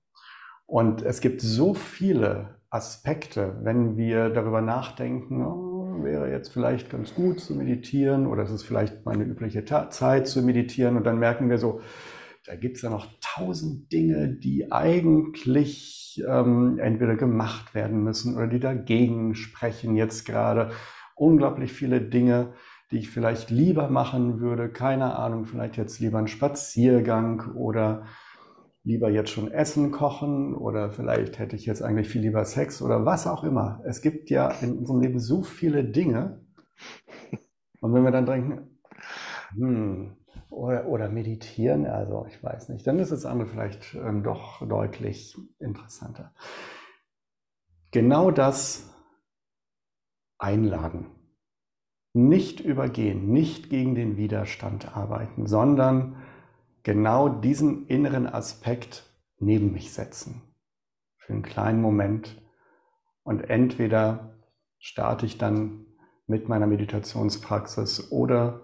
Und es gibt so viele Aspekte, wenn wir darüber nachdenken, oh, wäre jetzt vielleicht ganz gut zu meditieren oder es ist vielleicht meine übliche Ta Zeit zu meditieren und dann merken wir so, da gibt es ja noch tausend Dinge, die eigentlich ähm, entweder gemacht werden müssen oder die dagegen sprechen jetzt gerade. Unglaublich viele Dinge, die ich vielleicht lieber machen würde. Keine Ahnung, vielleicht jetzt lieber einen Spaziergang oder lieber jetzt schon Essen kochen oder vielleicht hätte ich jetzt eigentlich viel lieber Sex oder was auch immer. Es gibt ja in unserem Leben so viele Dinge. Und wenn wir dann denken, hm, oder, oder meditieren, also ich weiß nicht, dann ist das andere vielleicht ähm, doch deutlich interessanter. Genau das einladen. Nicht übergehen, nicht gegen den Widerstand arbeiten, sondern genau diesen inneren Aspekt neben mich setzen. Für einen kleinen Moment. Und entweder starte ich dann mit meiner Meditationspraxis oder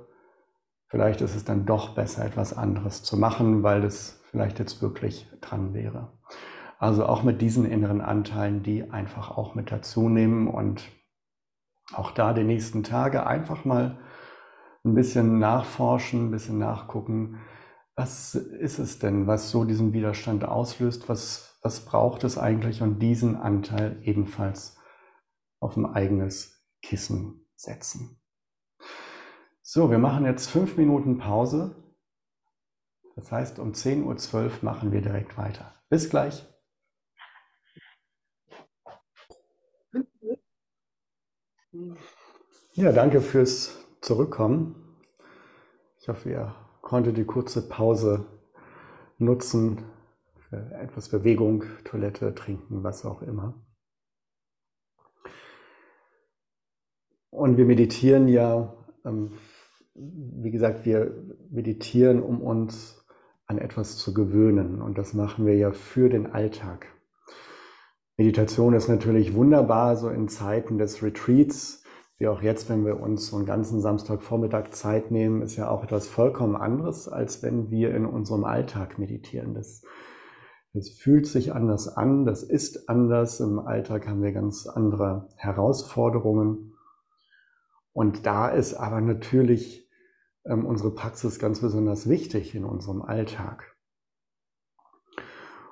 vielleicht ist es dann doch besser, etwas anderes zu machen, weil es vielleicht jetzt wirklich dran wäre. Also auch mit diesen inneren Anteilen, die einfach auch mit dazu nehmen und auch da die nächsten Tage einfach mal ein bisschen nachforschen, ein bisschen nachgucken, was ist es denn, was so diesen Widerstand auslöst? Was, was braucht es eigentlich? Und diesen Anteil ebenfalls auf ein eigenes Kissen setzen. So, wir machen jetzt fünf Minuten Pause. Das heißt, um 10.12 Uhr machen wir direkt weiter. Bis gleich. Ja, danke fürs Zurückkommen. Ich hoffe, ihr konntet die kurze Pause nutzen für etwas Bewegung, Toilette, Trinken, was auch immer. Und wir meditieren ja ähm, wie gesagt, wir meditieren, um uns an etwas zu gewöhnen. Und das machen wir ja für den Alltag. Meditation ist natürlich wunderbar, so in Zeiten des Retreats, wie auch jetzt, wenn wir uns so einen ganzen Samstagvormittag Zeit nehmen, ist ja auch etwas vollkommen anderes, als wenn wir in unserem Alltag meditieren. Das, das fühlt sich anders an, das ist anders. Im Alltag haben wir ganz andere Herausforderungen. Und da ist aber natürlich ähm, unsere Praxis ganz besonders wichtig in unserem Alltag.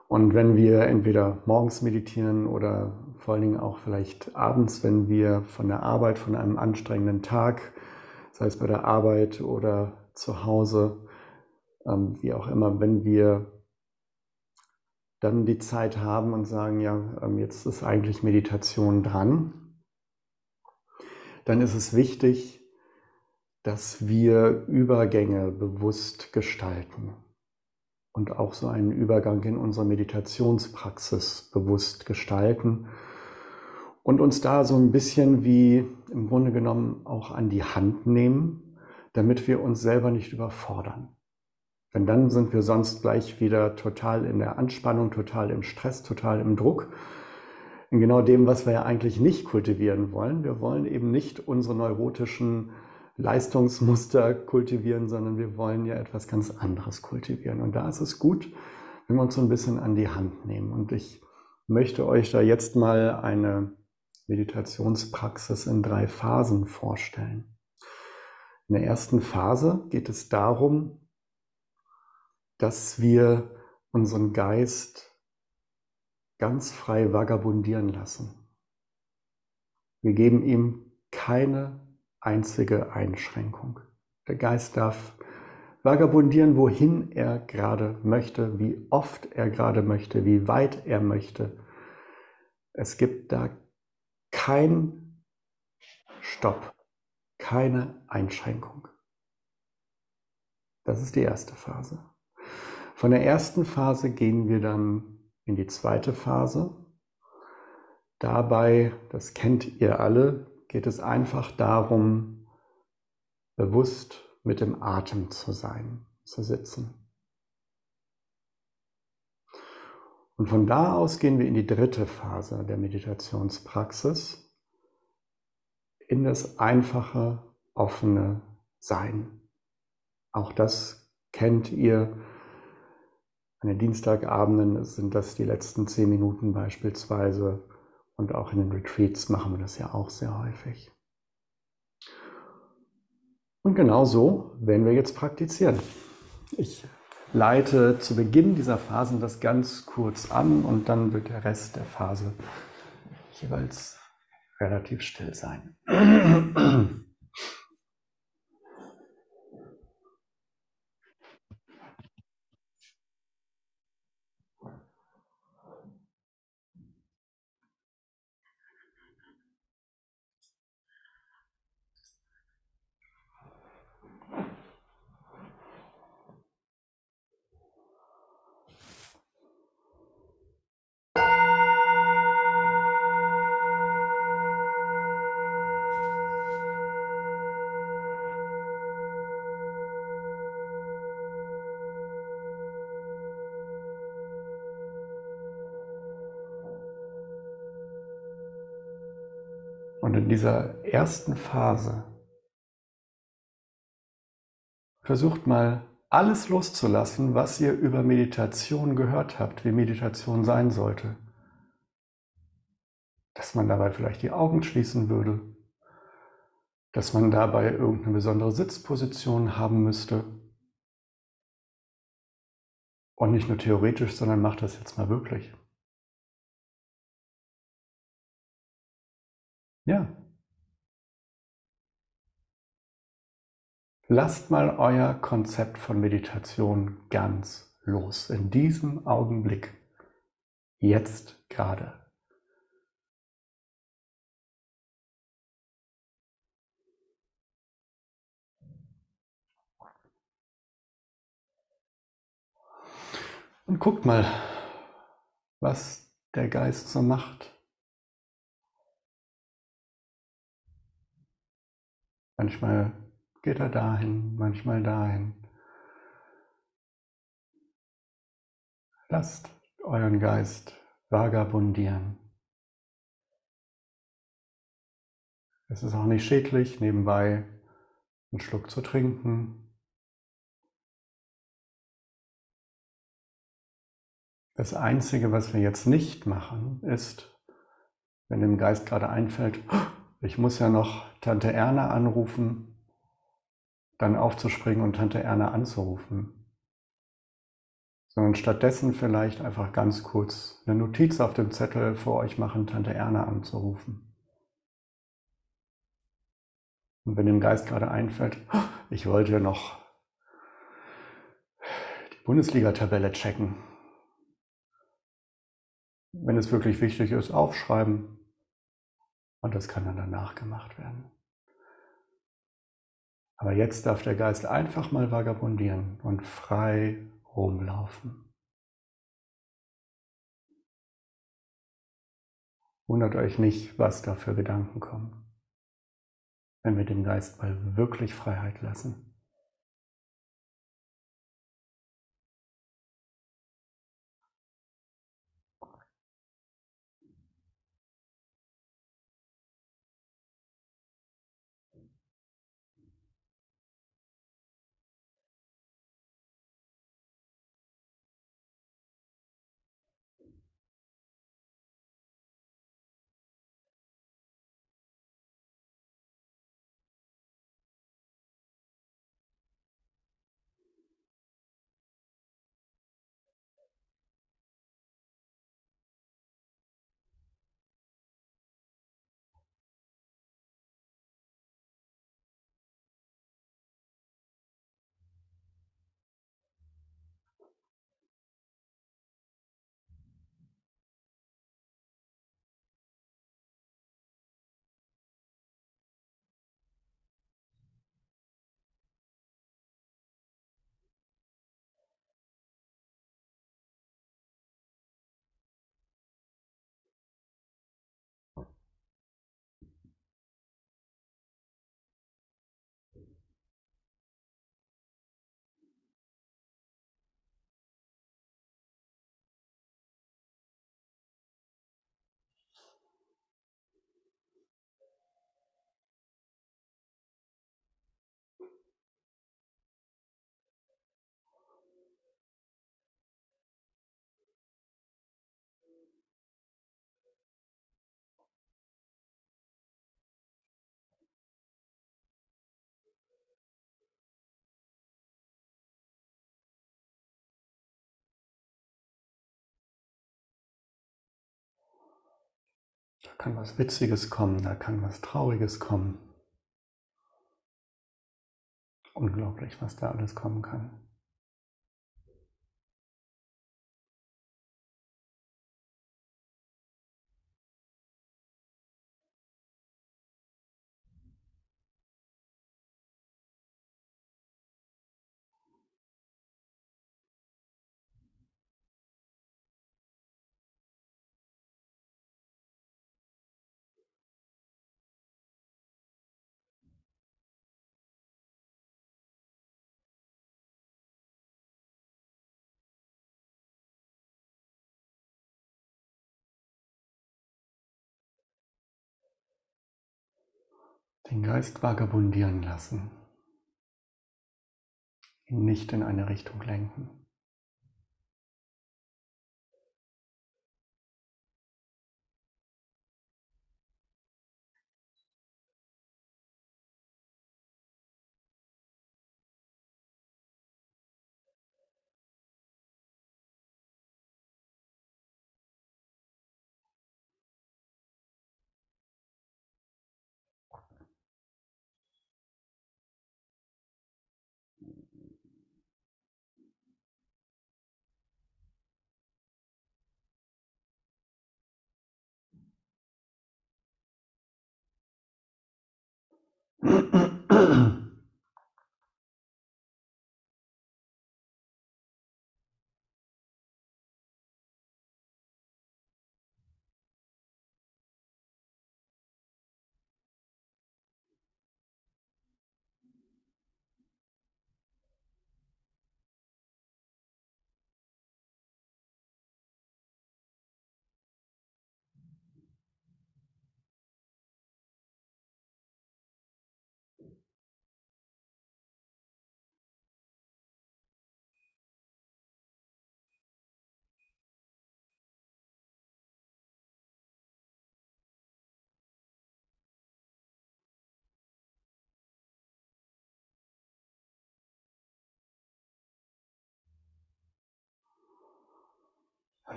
Und wenn wir entweder morgens meditieren oder vor allen Dingen auch vielleicht abends, wenn wir von der Arbeit, von einem anstrengenden Tag, sei es bei der Arbeit oder zu Hause, ähm, wie auch immer, wenn wir dann die Zeit haben und sagen, ja, ähm, jetzt ist eigentlich Meditation dran, dann ist es wichtig, dass wir Übergänge bewusst gestalten und auch so einen Übergang in unserer Meditationspraxis bewusst gestalten und uns da so ein bisschen wie im Grunde genommen auch an die Hand nehmen, damit wir uns selber nicht überfordern. Denn dann sind wir sonst gleich wieder total in der Anspannung, total im Stress, total im Druck. In genau dem, was wir ja eigentlich nicht kultivieren wollen. Wir wollen eben nicht unsere neurotischen Leistungsmuster kultivieren, sondern wir wollen ja etwas ganz anderes kultivieren. Und da ist es gut, wenn wir uns so ein bisschen an die Hand nehmen. Und ich möchte euch da jetzt mal eine Meditationspraxis in drei Phasen vorstellen. In der ersten Phase geht es darum, dass wir unseren Geist ganz frei vagabundieren lassen. Wir geben ihm keine einzige Einschränkung. Der Geist darf vagabundieren, wohin er gerade möchte, wie oft er gerade möchte, wie weit er möchte. Es gibt da kein Stopp, keine Einschränkung. Das ist die erste Phase. Von der ersten Phase gehen wir dann in die zweite Phase. Dabei, das kennt ihr alle, geht es einfach darum, bewusst mit dem Atem zu sein, zu sitzen. Und von da aus gehen wir in die dritte Phase der Meditationspraxis, in das einfache, offene Sein. Auch das kennt ihr. An den Dienstagabenden sind das die letzten zehn Minuten beispielsweise und auch in den Retreats machen wir das ja auch sehr häufig. Und genau so werden wir jetzt praktizieren. Ich leite zu Beginn dieser Phasen das ganz kurz an und dann wird der Rest der Phase jeweils relativ still sein. in dieser ersten Phase versucht mal alles loszulassen, was ihr über Meditation gehört habt, wie Meditation sein sollte. Dass man dabei vielleicht die Augen schließen würde, dass man dabei irgendeine besondere Sitzposition haben müsste. Und nicht nur theoretisch, sondern macht das jetzt mal wirklich. Ja. Lasst mal euer Konzept von Meditation ganz los. In diesem Augenblick. Jetzt gerade. Und guckt mal, was der Geist so macht. Manchmal geht er dahin, manchmal dahin. Lasst euren Geist vagabundieren. Es ist auch nicht schädlich, nebenbei einen Schluck zu trinken. Das Einzige, was wir jetzt nicht machen, ist, wenn dem Geist gerade einfällt, ich muss ja noch Tante Erna anrufen, dann aufzuspringen und Tante Erna anzurufen. Sondern stattdessen vielleicht einfach ganz kurz eine Notiz auf dem Zettel vor euch machen, Tante Erna anzurufen. Und wenn dem Geist gerade einfällt, ich wollte ja noch die Bundesliga-Tabelle checken. Wenn es wirklich wichtig ist, aufschreiben, und das kann dann danach gemacht werden. Aber jetzt darf der Geist einfach mal vagabundieren und frei rumlaufen. Wundert euch nicht, was da für Gedanken kommen, wenn wir dem Geist mal wirklich Freiheit lassen. Da kann was Witziges kommen, da kann was Trauriges kommen. Unglaublich, was da alles kommen kann. Den Geist vagabundieren lassen, ihn nicht in eine Richtung lenken. Mm-mm.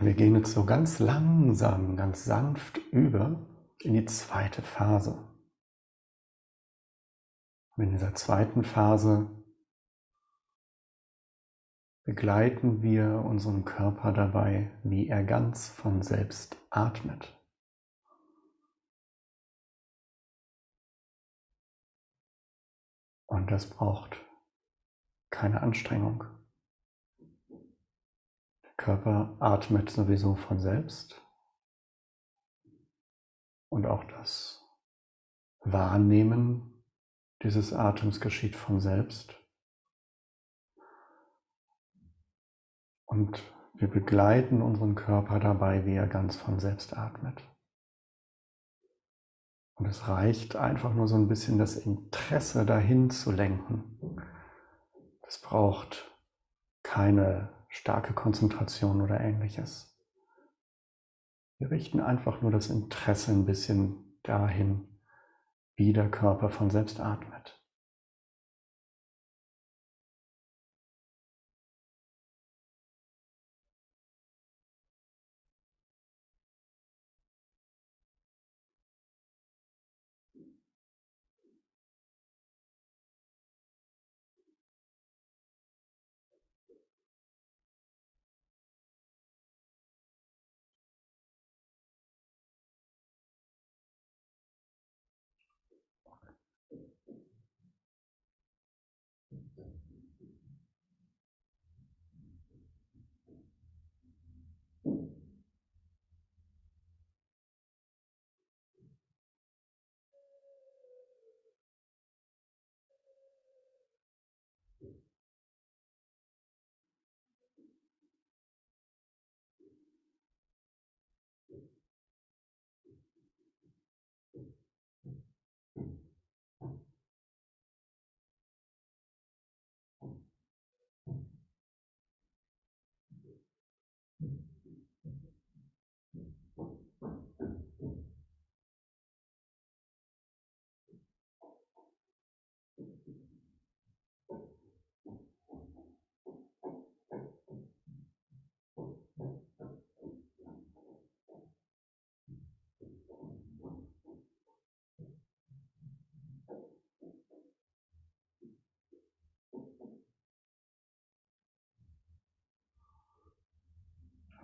wir gehen jetzt so ganz langsam, ganz sanft über in die zweite Phase. Und in dieser zweiten Phase begleiten wir unseren Körper dabei, wie er ganz von selbst atmet. Und das braucht keine Anstrengung. Körper atmet sowieso von selbst. Und auch das Wahrnehmen dieses Atems geschieht von selbst. Und wir begleiten unseren Körper dabei, wie er ganz von selbst atmet. Und es reicht einfach nur so ein bisschen das Interesse dahin zu lenken. Es braucht keine starke Konzentration oder ähnliches. Wir richten einfach nur das Interesse ein bisschen dahin, wie der Körper von selbst atmet.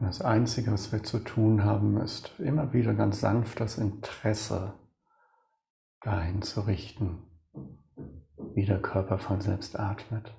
Das Einzige, was wir zu tun haben, ist immer wieder ganz sanft das Interesse dahin zu richten, wie der Körper von selbst atmet.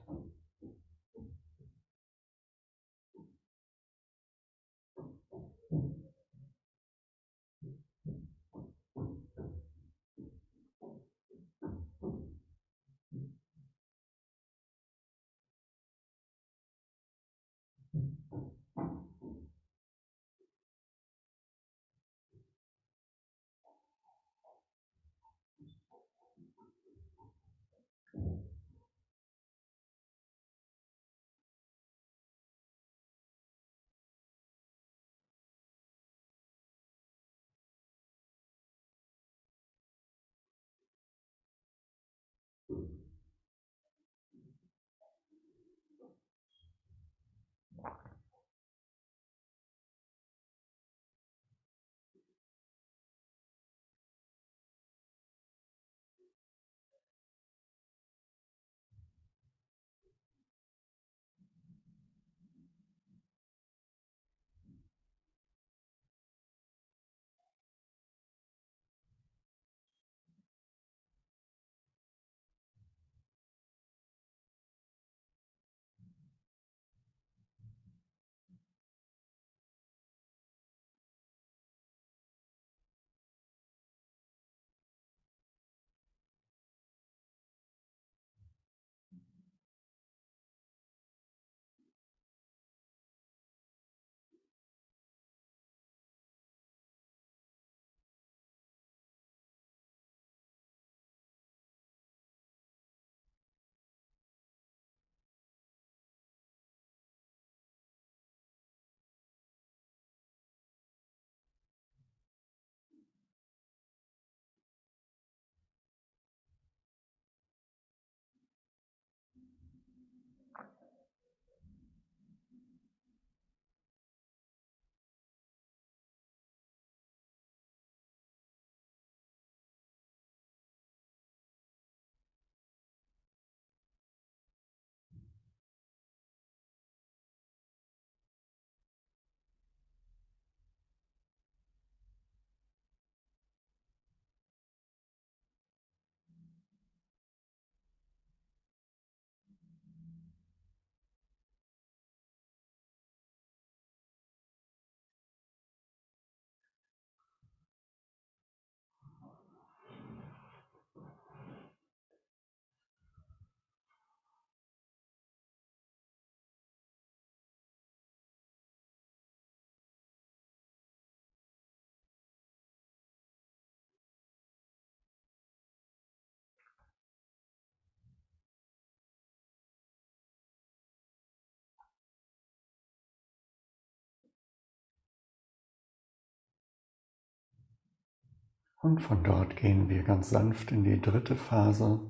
Und von dort gehen wir ganz sanft in die dritte Phase,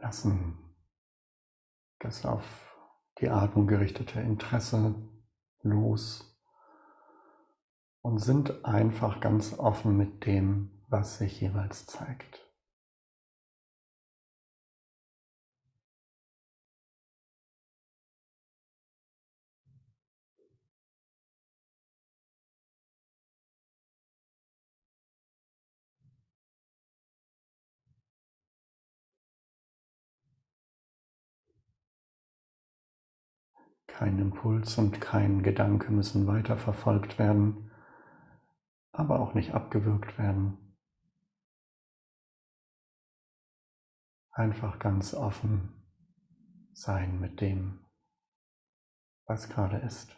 lassen das auf die Atmung gerichtete Interesse los und sind einfach ganz offen mit dem, was sich jeweils zeigt. Kein Impuls und kein Gedanke müssen weiterverfolgt werden, aber auch nicht abgewürgt werden. Einfach ganz offen sein mit dem, was gerade ist.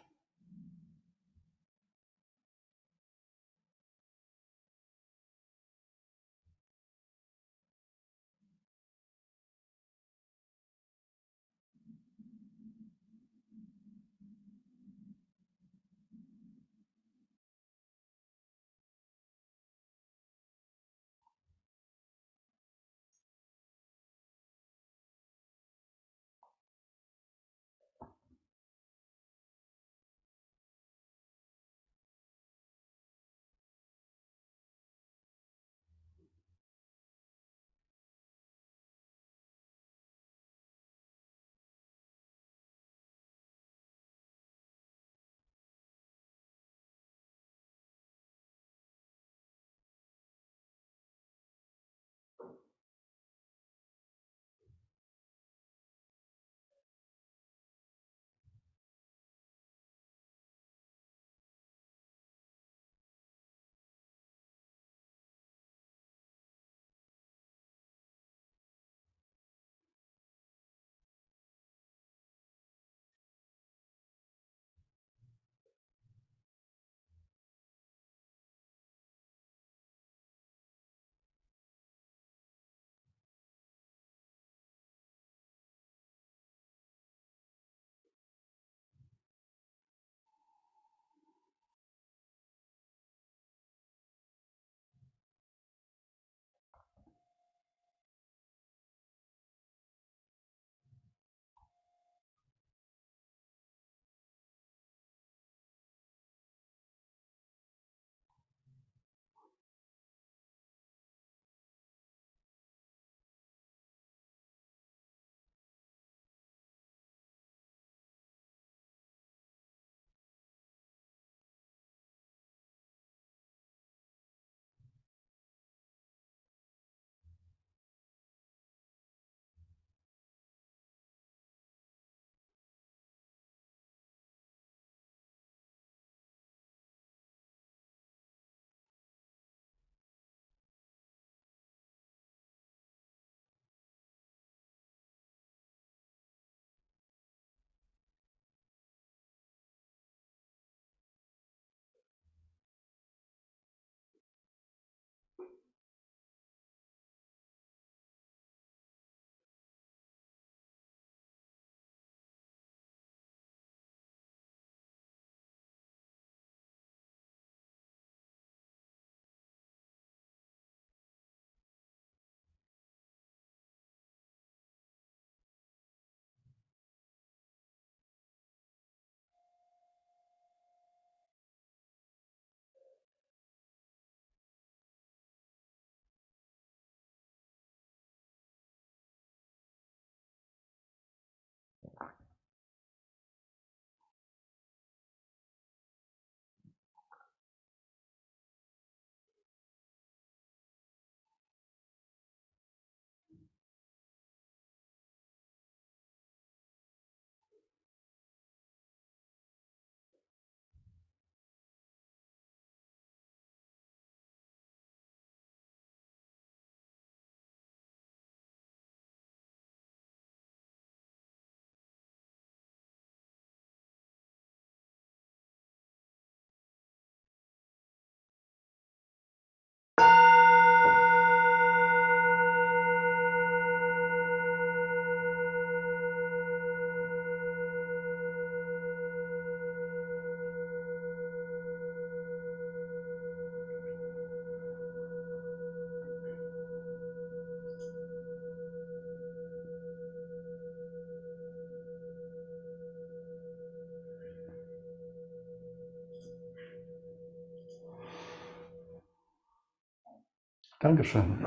Dankeschön.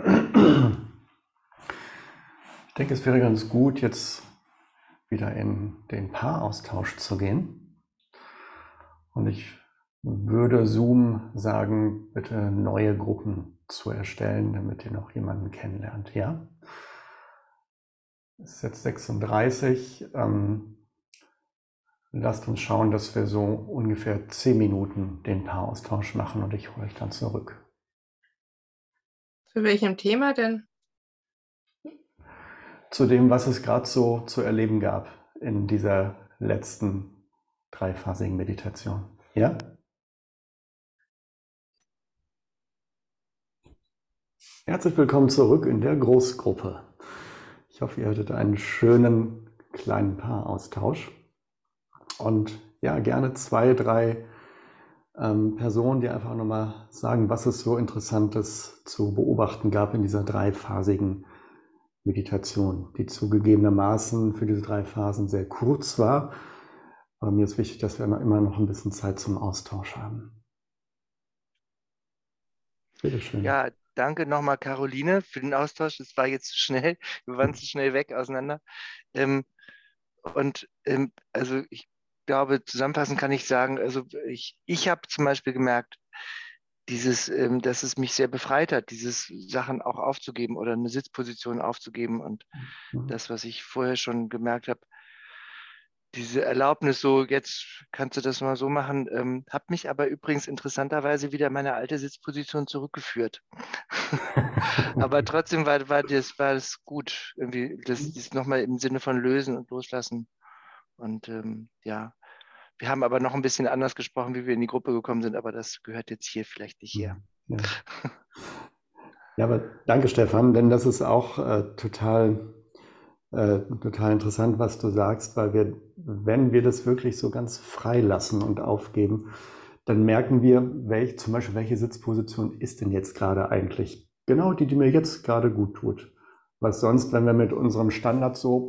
Ich denke, es wäre ganz gut, jetzt wieder in den Paaraustausch zu gehen. Und ich würde Zoom sagen, bitte neue Gruppen zu erstellen, damit ihr noch jemanden kennenlernt. Ja? Es ist jetzt 36. Ähm, lasst uns schauen, dass wir so ungefähr 10 Minuten den Paaraustausch machen und ich hole euch dann zurück.
Für welchem Thema denn?
zu dem, was es gerade so zu erleben gab in dieser letzten dreiphasigen Meditation. Ja? Herzlich willkommen zurück in der Großgruppe. Ich hoffe, ihr hattet einen schönen kleinen Paaraustausch. Und ja, gerne zwei, drei ähm, Personen, die einfach nochmal sagen, was es so Interessantes zu beobachten gab in dieser dreiphasigen Meditation, die zugegebenermaßen für diese drei Phasen sehr kurz war. Aber mir ist wichtig, dass wir immer noch ein bisschen Zeit zum Austausch haben.
Bitte schön. Ja, danke nochmal, Caroline, für den Austausch. Es war jetzt zu schnell. Wir waren zu schnell weg auseinander. Ähm, und ähm, also ich glaube, zusammenfassend kann ich sagen, also ich, ich habe zum Beispiel gemerkt, dieses, ähm, dass es mich sehr befreit hat, dieses Sachen auch aufzugeben oder eine Sitzposition aufzugeben und mhm. das, was ich vorher schon gemerkt habe, diese Erlaubnis, so jetzt kannst du das mal so machen, ähm, hat mich aber übrigens interessanterweise wieder meine alte Sitzposition zurückgeführt. aber trotzdem war, war, das, war das gut, irgendwie das, das nochmal im Sinne von lösen und loslassen. Und ähm, ja, wir haben aber noch ein bisschen anders gesprochen, wie wir in die Gruppe gekommen sind, aber das gehört jetzt hier vielleicht nicht her.
Ja, ja aber danke, Stefan, denn das ist auch äh, total, äh, total interessant, was du sagst, weil wir, wenn wir das wirklich so ganz frei lassen und aufgeben, dann merken wir, welch, zum Beispiel, welche Sitzposition ist denn jetzt gerade eigentlich genau die, die mir jetzt gerade gut tut. Was sonst, wenn wir mit unserem Standard so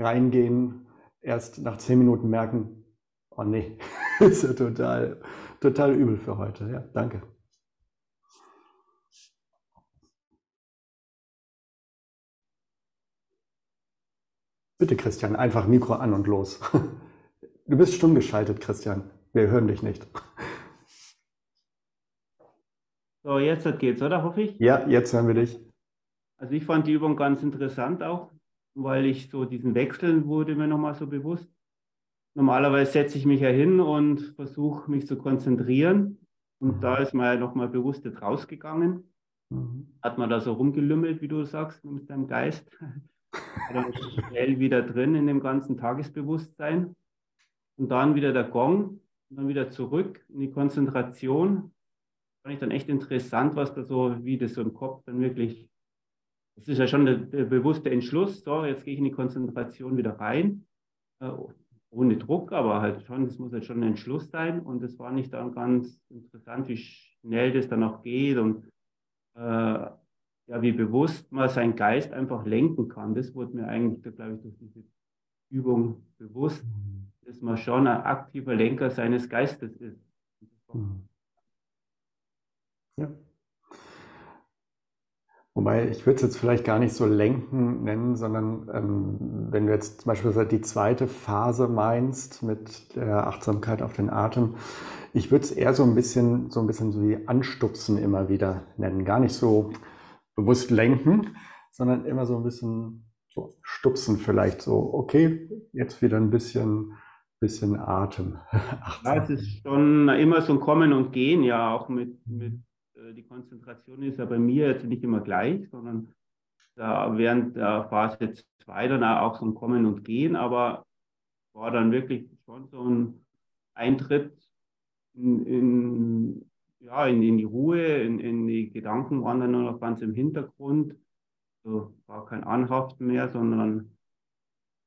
reingehen, erst nach zehn Minuten merken, oh nee, ist ja total, total übel für heute. Ja, danke. Bitte, Christian, einfach Mikro an und los. Du bist stumm geschaltet, Christian. Wir hören dich nicht.
So, jetzt geht's, oder hoffe ich?
Ja, jetzt hören wir dich.
Also ich fand die Übung ganz interessant auch weil ich so diesen Wechseln wurde mir nochmal so bewusst. Normalerweise setze ich mich ja hin und versuche mich zu konzentrieren. Und mhm. da ist man ja nochmal bewusst jetzt rausgegangen. Mhm. Hat man da so rumgelümmelt, wie du sagst, mit deinem Geist. dann schnell wieder drin in dem ganzen Tagesbewusstsein. Und dann wieder der Gong und dann wieder zurück in die Konzentration. Fand ich dann echt interessant, was da so, wie das so im Kopf dann wirklich es ist ja schon der, der, bewusste Entschluss, so, jetzt gehe ich in die Konzentration wieder rein, äh, ohne Druck, aber halt schon, es muss halt schon ein Entschluss sein. Und es war nicht dann ganz interessant, wie schnell das dann auch geht und äh, ja, wie bewusst man seinen Geist einfach lenken kann. Das wurde mir eigentlich, glaube ich, durch diese Übung bewusst, dass man schon ein aktiver Lenker seines Geistes ist.
Ja. Wobei ich würde es jetzt vielleicht gar nicht so lenken nennen, sondern ähm, wenn du jetzt zum Beispiel die zweite Phase meinst mit der Achtsamkeit auf den Atem, ich würde es eher so ein bisschen so ein bisschen so wie anstupsen immer wieder nennen. Gar nicht so bewusst lenken, sondern immer so ein bisschen so stupsen vielleicht so, okay, jetzt wieder ein bisschen, bisschen Atem.
Ja, es ist schon immer so ein Kommen und Gehen, ja, auch mit, mit die Konzentration ist ja bei mir jetzt nicht immer gleich, sondern während der Phase 2 dann auch so ein Kommen und Gehen, aber war dann wirklich schon so ein Eintritt in, in ja, in, in, die Ruhe, in, in, die Gedanken waren dann nur noch ganz im Hintergrund. So war kein Anhaften mehr, sondern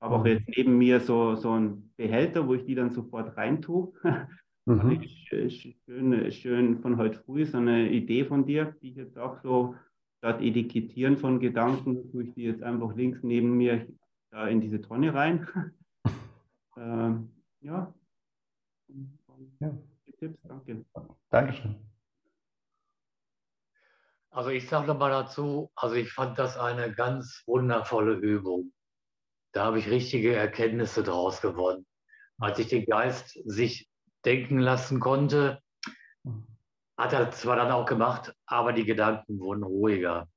habe auch jetzt neben mir so, so einen Behälter, wo ich die dann sofort reintue. Mhm. Schön, schön von heute früh, so eine Idee von dir, die ich jetzt auch so statt Etikettieren von Gedanken, tue ich die jetzt einfach links neben mir da in diese Tonne rein. ähm, ja.
ja. Tipps, danke. Dankeschön.
Also ich sage nochmal dazu, also ich fand das eine ganz wundervolle Übung. Da habe ich richtige Erkenntnisse draus gewonnen. Als ich den Geist sich denken lassen konnte, hat er zwar dann auch gemacht, aber die Gedanken wurden ruhiger.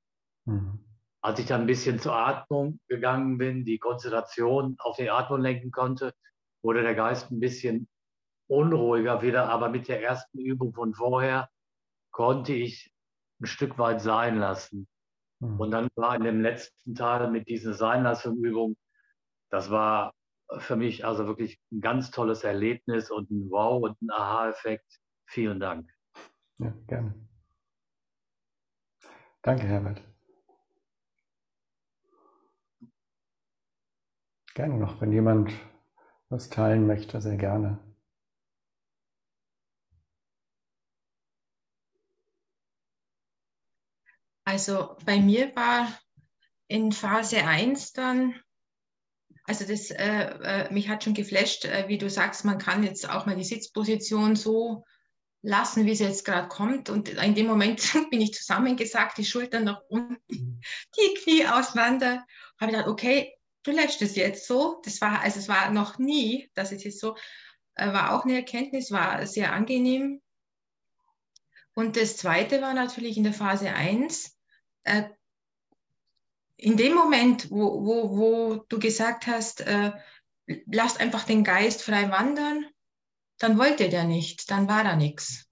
Mhm. Als ich dann ein bisschen zur Atmung gegangen bin, die Konzentration auf die Atmung lenken konnte, wurde der Geist ein bisschen unruhiger wieder, aber mit der ersten Übung von vorher konnte ich ein Stück weit sein lassen. Mhm. Und dann war in dem letzten Teil mit dieser Seinlassung-Übung, das war für mich also wirklich ein ganz tolles Erlebnis und ein Wow und ein Aha-Effekt. Vielen Dank.
Ja, gerne. Danke, Herbert. Gerne noch, wenn jemand was teilen möchte, sehr gerne.
Also bei mir war in Phase 1 dann, also das, äh, äh, mich hat schon geflasht, äh, wie du sagst, man kann jetzt auch mal die Sitzposition so lassen, wie sie jetzt gerade kommt. Und in dem Moment bin ich zusammengesackt, die Schultern nach unten, die Knie auseinander. Habe ich gedacht, okay, du lässt es jetzt so. Das war, also es war noch nie, dass es jetzt so, äh, war auch eine Erkenntnis, war sehr angenehm. Und das zweite war natürlich in der Phase 1, äh, in dem Moment, wo, wo, wo du gesagt hast, äh, lasst einfach den Geist frei wandern, dann wollte der nicht, dann war da nichts.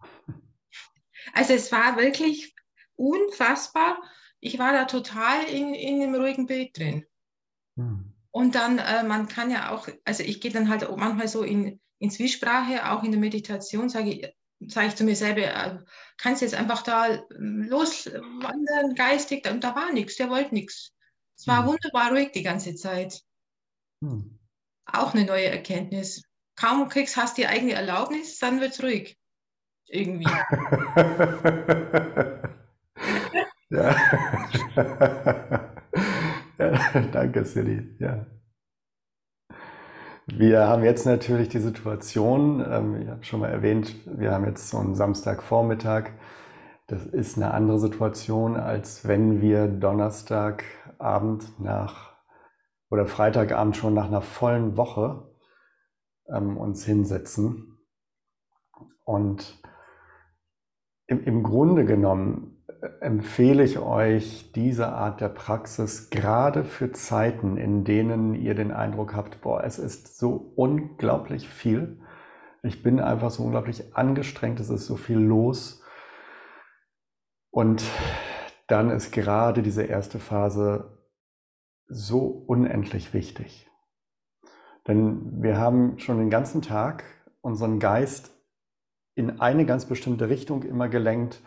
Also es war wirklich unfassbar. Ich war da total in, in einem ruhigen Bild drin. Hm. Und dann, äh, man kann ja auch, also ich gehe dann halt manchmal so in, in Zwiesprache, auch in der Meditation, sage ich, sage ich zu mir selber, äh, kannst jetzt einfach da ähm, loswandern, geistig, und da war nichts, der wollte nichts. Es war hm. wunderbar ruhig die ganze Zeit. Hm. Auch eine neue Erkenntnis. Kaum kriegst, hast die eigene Erlaubnis, dann wird es ruhig. Irgendwie.
ja. ja. Danke, Silly. Ja. Wir haben jetzt natürlich die Situation, ähm, ich habe schon mal erwähnt, wir haben jetzt so einen Samstagvormittag. Das ist eine andere Situation, als wenn wir Donnerstagabend nach oder Freitagabend schon nach einer vollen Woche ähm, uns hinsetzen. Und im, im Grunde genommen empfehle ich euch diese Art der Praxis gerade für Zeiten, in denen ihr den Eindruck habt, boah, es ist so unglaublich viel. Ich bin einfach so unglaublich angestrengt, es ist so viel los. Und dann ist gerade diese erste Phase so unendlich wichtig. Denn wir haben schon den ganzen Tag unseren Geist in eine ganz bestimmte Richtung immer gelenkt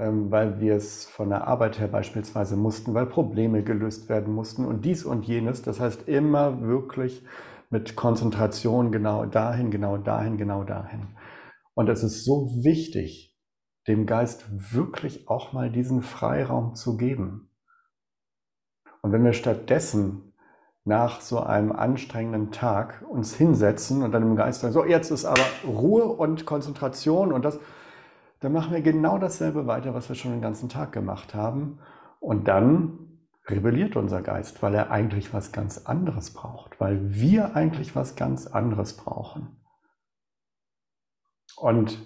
weil wir es von der Arbeit her beispielsweise mussten, weil Probleme gelöst werden mussten und dies und jenes. Das heißt immer wirklich mit Konzentration genau dahin, genau dahin, genau dahin. Und es ist so wichtig, dem Geist wirklich auch mal diesen Freiraum zu geben. Und wenn wir stattdessen nach so einem anstrengenden Tag uns hinsetzen und dann im Geist sagen, so jetzt ist aber Ruhe und Konzentration und das, dann machen wir genau dasselbe weiter, was wir schon den ganzen Tag gemacht haben. Und dann rebelliert unser Geist, weil er eigentlich was ganz anderes braucht, weil wir eigentlich was ganz anderes brauchen. Und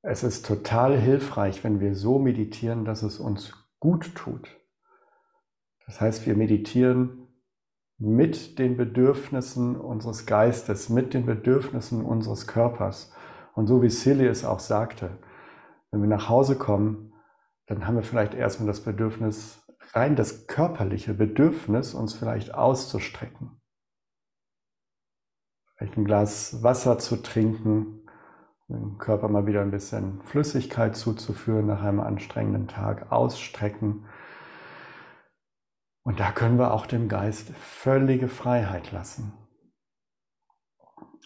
es ist total hilfreich, wenn wir so meditieren, dass es uns gut tut. Das heißt, wir meditieren mit den Bedürfnissen unseres Geistes, mit den Bedürfnissen unseres Körpers. Und so wie Silly es auch sagte, wenn wir nach Hause kommen, dann haben wir vielleicht erstmal das Bedürfnis, rein das körperliche Bedürfnis, uns vielleicht auszustrecken. Vielleicht ein Glas Wasser zu trinken, dem Körper mal wieder ein bisschen Flüssigkeit zuzuführen nach einem anstrengenden Tag, ausstrecken. Und da können wir auch dem Geist völlige Freiheit lassen.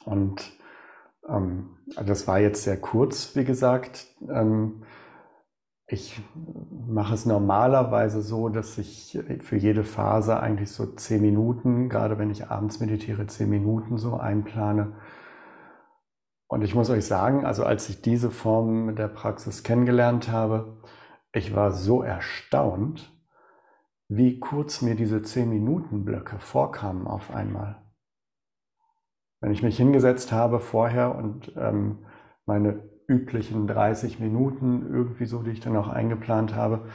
Und ähm, also das war jetzt sehr kurz, wie gesagt. Ähm, ich mache es normalerweise so, dass ich für jede Phase eigentlich so zehn Minuten, gerade wenn ich abends meditiere, zehn Minuten so einplane. Und ich muss euch sagen, also als ich diese Form der Praxis kennengelernt habe, ich war so erstaunt, wie kurz mir diese 10-Minuten-Blöcke vorkamen auf einmal. Wenn ich mich hingesetzt habe vorher und ähm, meine üblichen 30 Minuten irgendwie so, die ich dann auch eingeplant habe,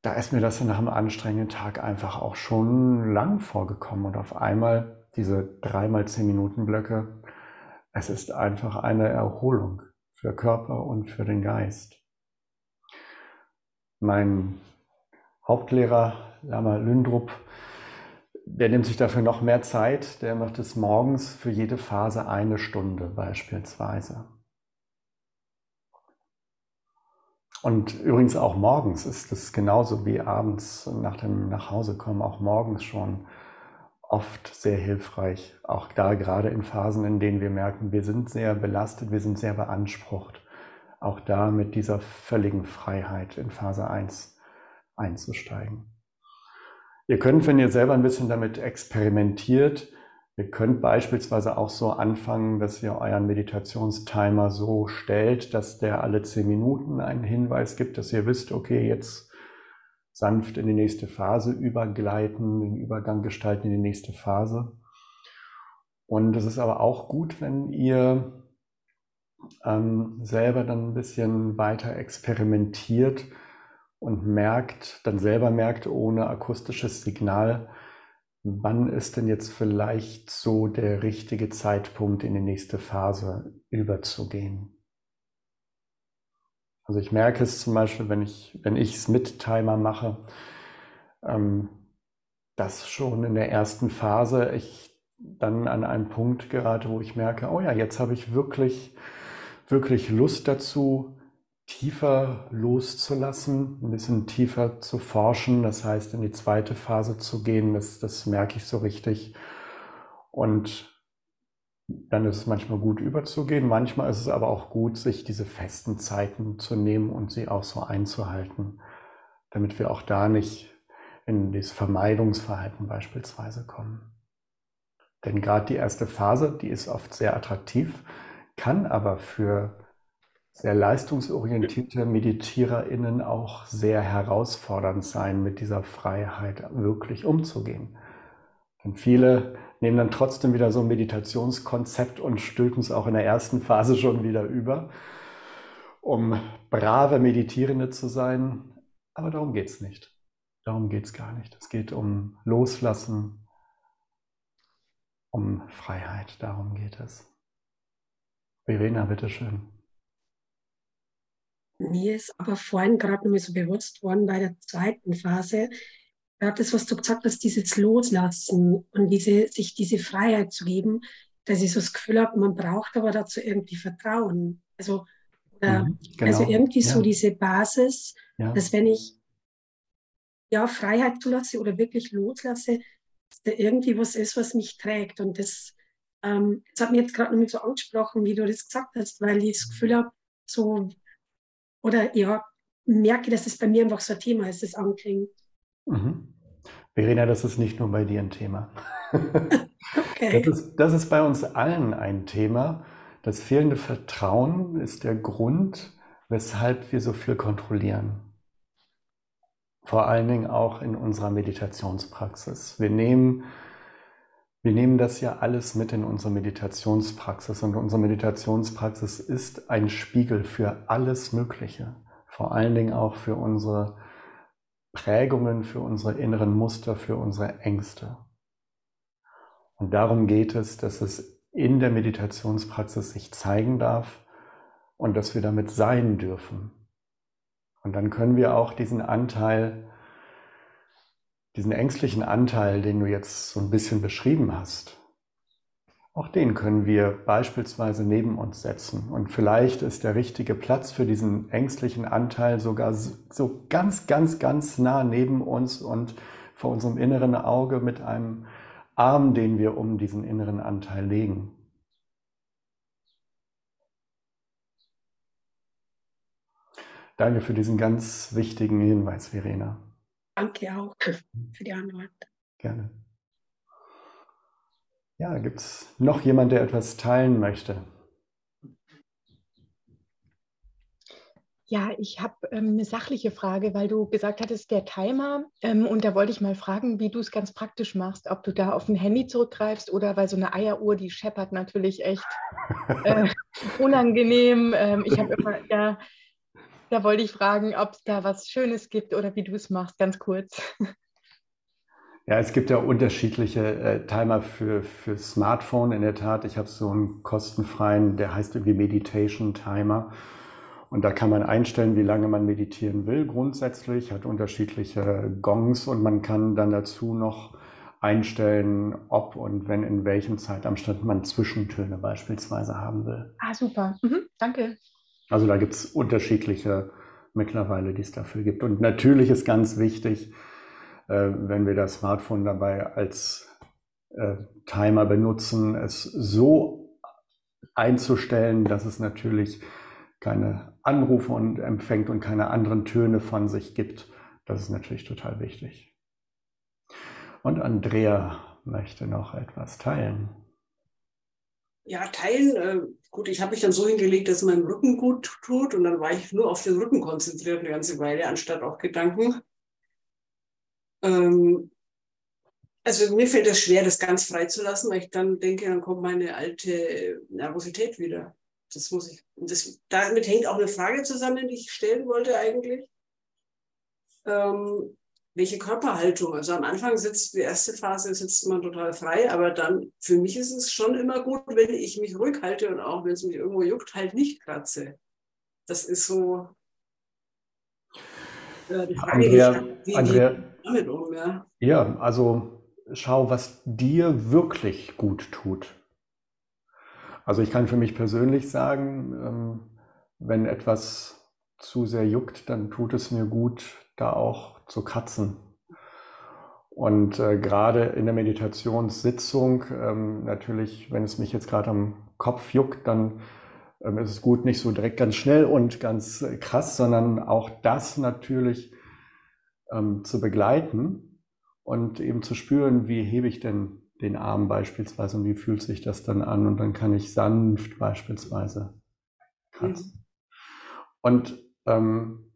da ist mir das nach einem anstrengenden Tag einfach auch schon lang vorgekommen. Und auf einmal diese dreimal 10 Minuten Blöcke, es ist einfach eine Erholung für Körper und für den Geist. Mein Hauptlehrer, Lama Lündrup, der nimmt sich dafür noch mehr Zeit. Der macht es morgens für jede Phase eine Stunde beispielsweise. Und übrigens auch morgens ist es genauso wie abends nach dem Nachhausekommen, auch morgens schon oft sehr hilfreich. Auch da gerade in Phasen, in denen wir merken, wir sind sehr belastet, wir sind sehr beansprucht. Auch da mit dieser völligen Freiheit in Phase 1 einzusteigen. Ihr könnt, wenn ihr selber ein bisschen damit experimentiert, ihr könnt beispielsweise auch so anfangen, dass ihr euren Meditationstimer so stellt, dass der alle zehn Minuten einen Hinweis gibt, dass ihr wisst, okay, jetzt sanft in die nächste Phase übergleiten, den Übergang gestalten in die nächste Phase. Und es ist aber auch gut, wenn ihr ähm, selber dann ein bisschen weiter experimentiert und merkt, dann selber merkt, ohne akustisches Signal, wann ist denn jetzt vielleicht so der richtige Zeitpunkt, in die nächste Phase überzugehen. Also ich merke es zum Beispiel, wenn ich wenn ich es mit Timer mache, ähm, dass schon in der ersten Phase ich dann an einen Punkt gerate, wo ich merke, oh ja, jetzt habe ich wirklich, wirklich Lust dazu, tiefer loszulassen, ein bisschen tiefer zu forschen, das heißt in die zweite Phase zu gehen, das, das merke ich so richtig. Und dann ist es manchmal gut überzugehen, manchmal ist es aber auch gut, sich diese festen Zeiten zu nehmen und sie auch so einzuhalten, damit wir auch da nicht in dieses Vermeidungsverhalten beispielsweise kommen. Denn gerade die erste Phase, die ist oft sehr attraktiv, kann aber für sehr leistungsorientierte MeditiererInnen auch sehr herausfordernd sein, mit dieser Freiheit wirklich umzugehen. Denn viele nehmen dann trotzdem wieder so ein Meditationskonzept und stülpen es auch in der ersten Phase schon wieder über, um brave Meditierende zu sein. Aber darum geht es nicht. Darum geht es gar nicht. Es geht um Loslassen, um Freiheit. Darum geht es. Verena, bitteschön.
Mir ist aber vorhin gerade noch mal so bewusst worden bei der zweiten Phase, gerade das, was du gesagt hast, dieses Loslassen und diese, sich diese Freiheit zu geben, dass ich so das Gefühl habe, man braucht aber dazu irgendwie Vertrauen. Also, äh, mhm, genau. also irgendwie ja. so diese Basis, ja. dass wenn ich ja Freiheit zulasse oder wirklich loslasse, dass da irgendwie was ist, was mich trägt. Und das, ähm, das hat mir jetzt gerade noch so angesprochen, wie du das gesagt hast, weil ich das Gefühl habe, so oder ja, merke, dass es bei mir einfach so ein Thema ist, das anklingt.
Mhm. Verena, das ist nicht nur bei dir ein Thema. okay. das, ist, das ist bei uns allen ein Thema. Das fehlende Vertrauen ist der Grund, weshalb wir so viel kontrollieren. Vor allen Dingen auch in unserer Meditationspraxis. Wir nehmen, wir nehmen das ja alles mit in unsere Meditationspraxis und unsere Meditationspraxis ist ein Spiegel für alles Mögliche. Vor allen Dingen auch für unsere Prägungen, für unsere inneren Muster, für unsere Ängste. Und darum geht es, dass es in der Meditationspraxis sich zeigen darf und dass wir damit sein dürfen. Und dann können wir auch diesen Anteil, diesen ängstlichen Anteil, den du jetzt so ein bisschen beschrieben hast, auch den können wir beispielsweise neben uns setzen. Und vielleicht ist der richtige Platz für diesen ängstlichen Anteil sogar so ganz, ganz, ganz nah neben uns und vor unserem inneren Auge mit einem Arm, den wir um diesen inneren Anteil legen. Danke für diesen ganz wichtigen Hinweis, Verena.
Danke auch für die Antwort.
Gerne. Ja, gibt es noch jemand, der etwas teilen möchte?
Ja, ich habe ähm, eine sachliche Frage, weil du gesagt hattest, der Timer. Ähm, und da wollte ich mal fragen, wie du es ganz praktisch machst, ob du da auf ein Handy zurückgreifst oder weil so eine Eieruhr, die scheppert natürlich echt äh, unangenehm. Ähm, ich habe immer, ja, da wollte ich fragen, ob es da was Schönes gibt oder wie du es machst, ganz kurz.
Ja, es gibt ja unterschiedliche äh, Timer für, für Smartphone. In der Tat, ich habe so einen kostenfreien, der heißt irgendwie Meditation Timer. Und da kann man einstellen, wie lange man meditieren will. Grundsätzlich hat unterschiedliche Gongs und man kann dann dazu noch einstellen, ob und wenn in welchem Zeitabstand man Zwischentöne beispielsweise haben will.
Ah, super. Mhm, danke.
Also da gibt es unterschiedliche mittlerweile, die es dafür gibt. Und natürlich ist ganz wichtig, äh, wenn wir das Smartphone dabei als äh, Timer benutzen, es so einzustellen, dass es natürlich keine Anrufe und empfängt und keine anderen Töne von sich gibt. Das ist natürlich total wichtig. Und Andrea möchte noch etwas teilen.
Ja, teilen, äh, gut, ich habe mich dann so hingelegt, dass es meinem Rücken gut tut und dann war ich nur auf den Rücken konzentriert eine ganze Weile, anstatt auf Gedanken. Ähm, also mir fällt es schwer, das ganz freizulassen, weil ich dann denke, dann kommt meine alte Nervosität wieder das muss ich, das, damit hängt auch eine Frage zusammen, die ich stellen wollte eigentlich. Ähm, welche Körperhaltung? Also am Anfang sitzt, die erste Phase sitzt man total frei, aber dann, für mich ist es schon immer gut, wenn ich mich ruhig halte und auch wenn es mich irgendwo juckt, halt nicht kratze. Das ist so
äh, die Frage, Andrea, wie, Andrea, wie damit um, ja? Ja, also schau, was dir wirklich gut tut. Also ich kann für mich persönlich sagen, ähm, wenn etwas zu sehr juckt, dann tut es mir gut, da auch zu kratzen. Und äh, gerade in der Meditationssitzung, ähm, natürlich, wenn es mich jetzt gerade am Kopf juckt, dann ähm, ist es gut, nicht so direkt ganz schnell und ganz äh, krass, sondern auch das natürlich ähm, zu begleiten und eben zu spüren, wie hebe ich denn den Arm beispielsweise und wie fühlt sich das dann an und dann kann ich sanft beispielsweise kratzen. Mhm. Und ähm,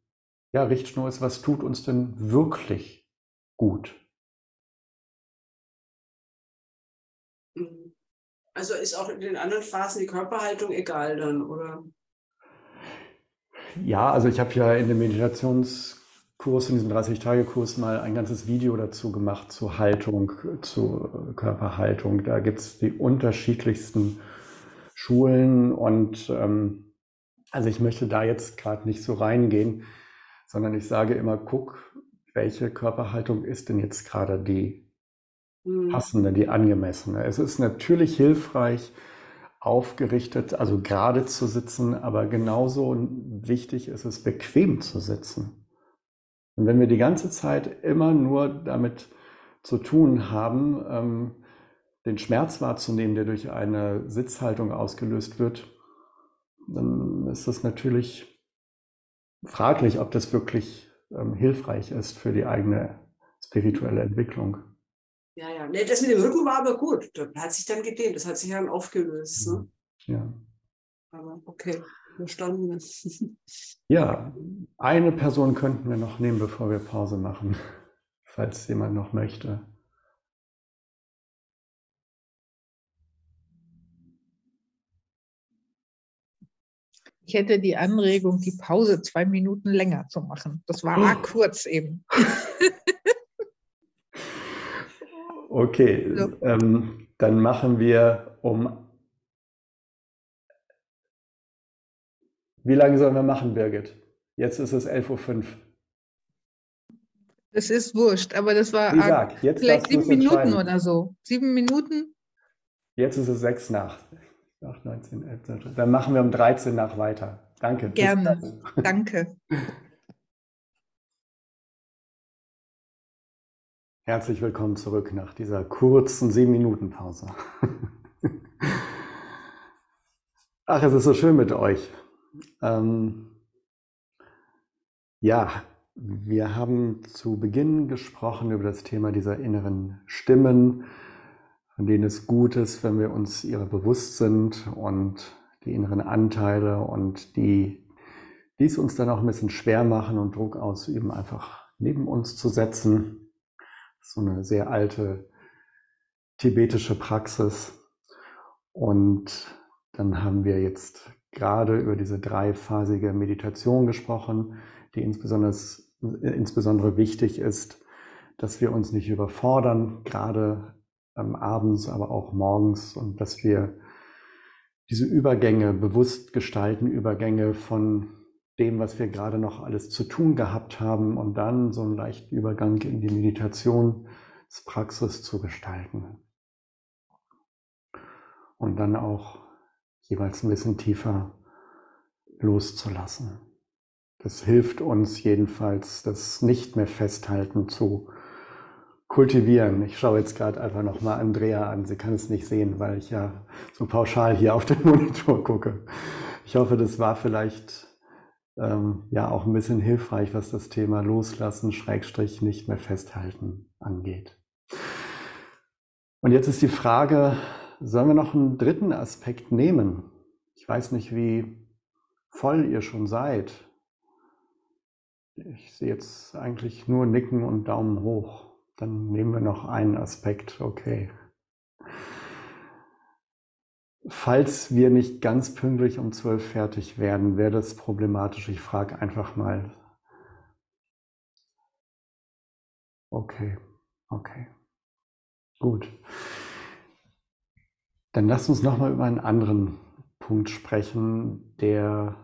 ja, Richtschnur ist, was tut uns denn wirklich gut?
Also ist auch in den anderen Phasen die Körperhaltung egal dann, oder?
Ja, also ich habe ja in der Meditations Kurs, in diesem 30-Tage-Kurs mal ein ganzes Video dazu gemacht zur Haltung, zur Körperhaltung. Da gibt es die unterschiedlichsten Schulen und ähm, also ich möchte da jetzt gerade nicht so reingehen, sondern ich sage immer, guck, welche Körperhaltung ist denn jetzt gerade die mhm. passende, die angemessene. Es ist natürlich hilfreich, aufgerichtet, also gerade zu sitzen, aber genauso wichtig ist es, bequem zu sitzen. Und wenn wir die ganze Zeit immer nur damit zu tun haben, ähm, den Schmerz wahrzunehmen, der durch eine Sitzhaltung ausgelöst wird, dann ist das natürlich fraglich, ob das wirklich ähm, hilfreich ist für die eigene spirituelle Entwicklung.
Ja, ja. Nee, das mit dem Rücken war aber gut. Das hat sich dann gedehnt, das hat sich dann aufgelöst. Ne?
Ja.
Aber okay verstanden.
Ja, eine Person könnten wir noch nehmen, bevor wir Pause machen, falls jemand noch möchte.
Ich hätte die Anregung, die Pause zwei Minuten länger zu machen. Das war oh. kurz eben.
okay, so. ähm, dann machen wir um Wie lange sollen wir machen, Birgit? Jetzt ist es 11.05 Uhr.
Das ist wurscht, aber das war
sag,
vielleicht sieben Minuten oder so. Sieben Minuten?
Jetzt ist es sechs nach. Nach 19, 11, Dann machen wir um 13 nach weiter. Danke.
Gerne. Danke.
Herzlich willkommen zurück nach dieser kurzen sieben Minuten Pause. Ach, es ist so schön mit euch. Ähm, ja, wir haben zu Beginn gesprochen über das Thema dieser inneren Stimmen, von denen es gut ist, wenn wir uns ihrer bewusst sind und die inneren Anteile und die die es uns dann auch ein bisschen schwer machen und Druck ausüben, einfach neben uns zu setzen. So eine sehr alte tibetische Praxis. Und dann haben wir jetzt gerade über diese dreiphasige Meditation gesprochen, die insbesondere, insbesondere wichtig ist, dass wir uns nicht überfordern, gerade ähm, abends, aber auch morgens und dass wir diese Übergänge bewusst gestalten, Übergänge von dem, was wir gerade noch alles zu tun gehabt haben und dann so einen leichten Übergang in die Meditationspraxis zu gestalten. Und dann auch jeweils ein bisschen tiefer loszulassen. Das hilft uns jedenfalls, das nicht mehr festhalten zu kultivieren. Ich schaue jetzt gerade einfach nochmal Andrea an. Sie kann es nicht sehen, weil ich ja so pauschal hier auf den Monitor gucke. Ich hoffe, das war vielleicht ähm, ja auch ein bisschen hilfreich, was das Thema Loslassen, Schrägstrich nicht mehr festhalten angeht. Und jetzt ist die Frage, sollen wir noch einen dritten Aspekt nehmen? Ich weiß nicht, wie voll ihr schon seid. Ich sehe jetzt eigentlich nur Nicken und Daumen hoch. Dann nehmen wir noch einen Aspekt, okay. Falls wir nicht ganz pünktlich um zwölf fertig werden, wäre das problematisch. Ich frage einfach mal. Okay, okay. Gut. Dann lasst uns nochmal über einen anderen Punkt sprechen, der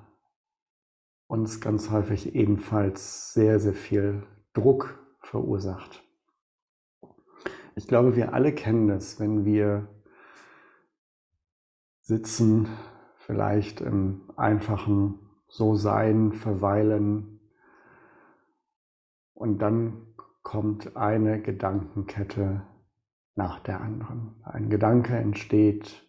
uns ganz häufig ebenfalls sehr, sehr viel Druck verursacht. Ich glaube, wir alle kennen das, wenn wir sitzen, vielleicht im einfachen So-Sein, verweilen und dann kommt eine Gedankenkette nach der anderen. Ein Gedanke entsteht,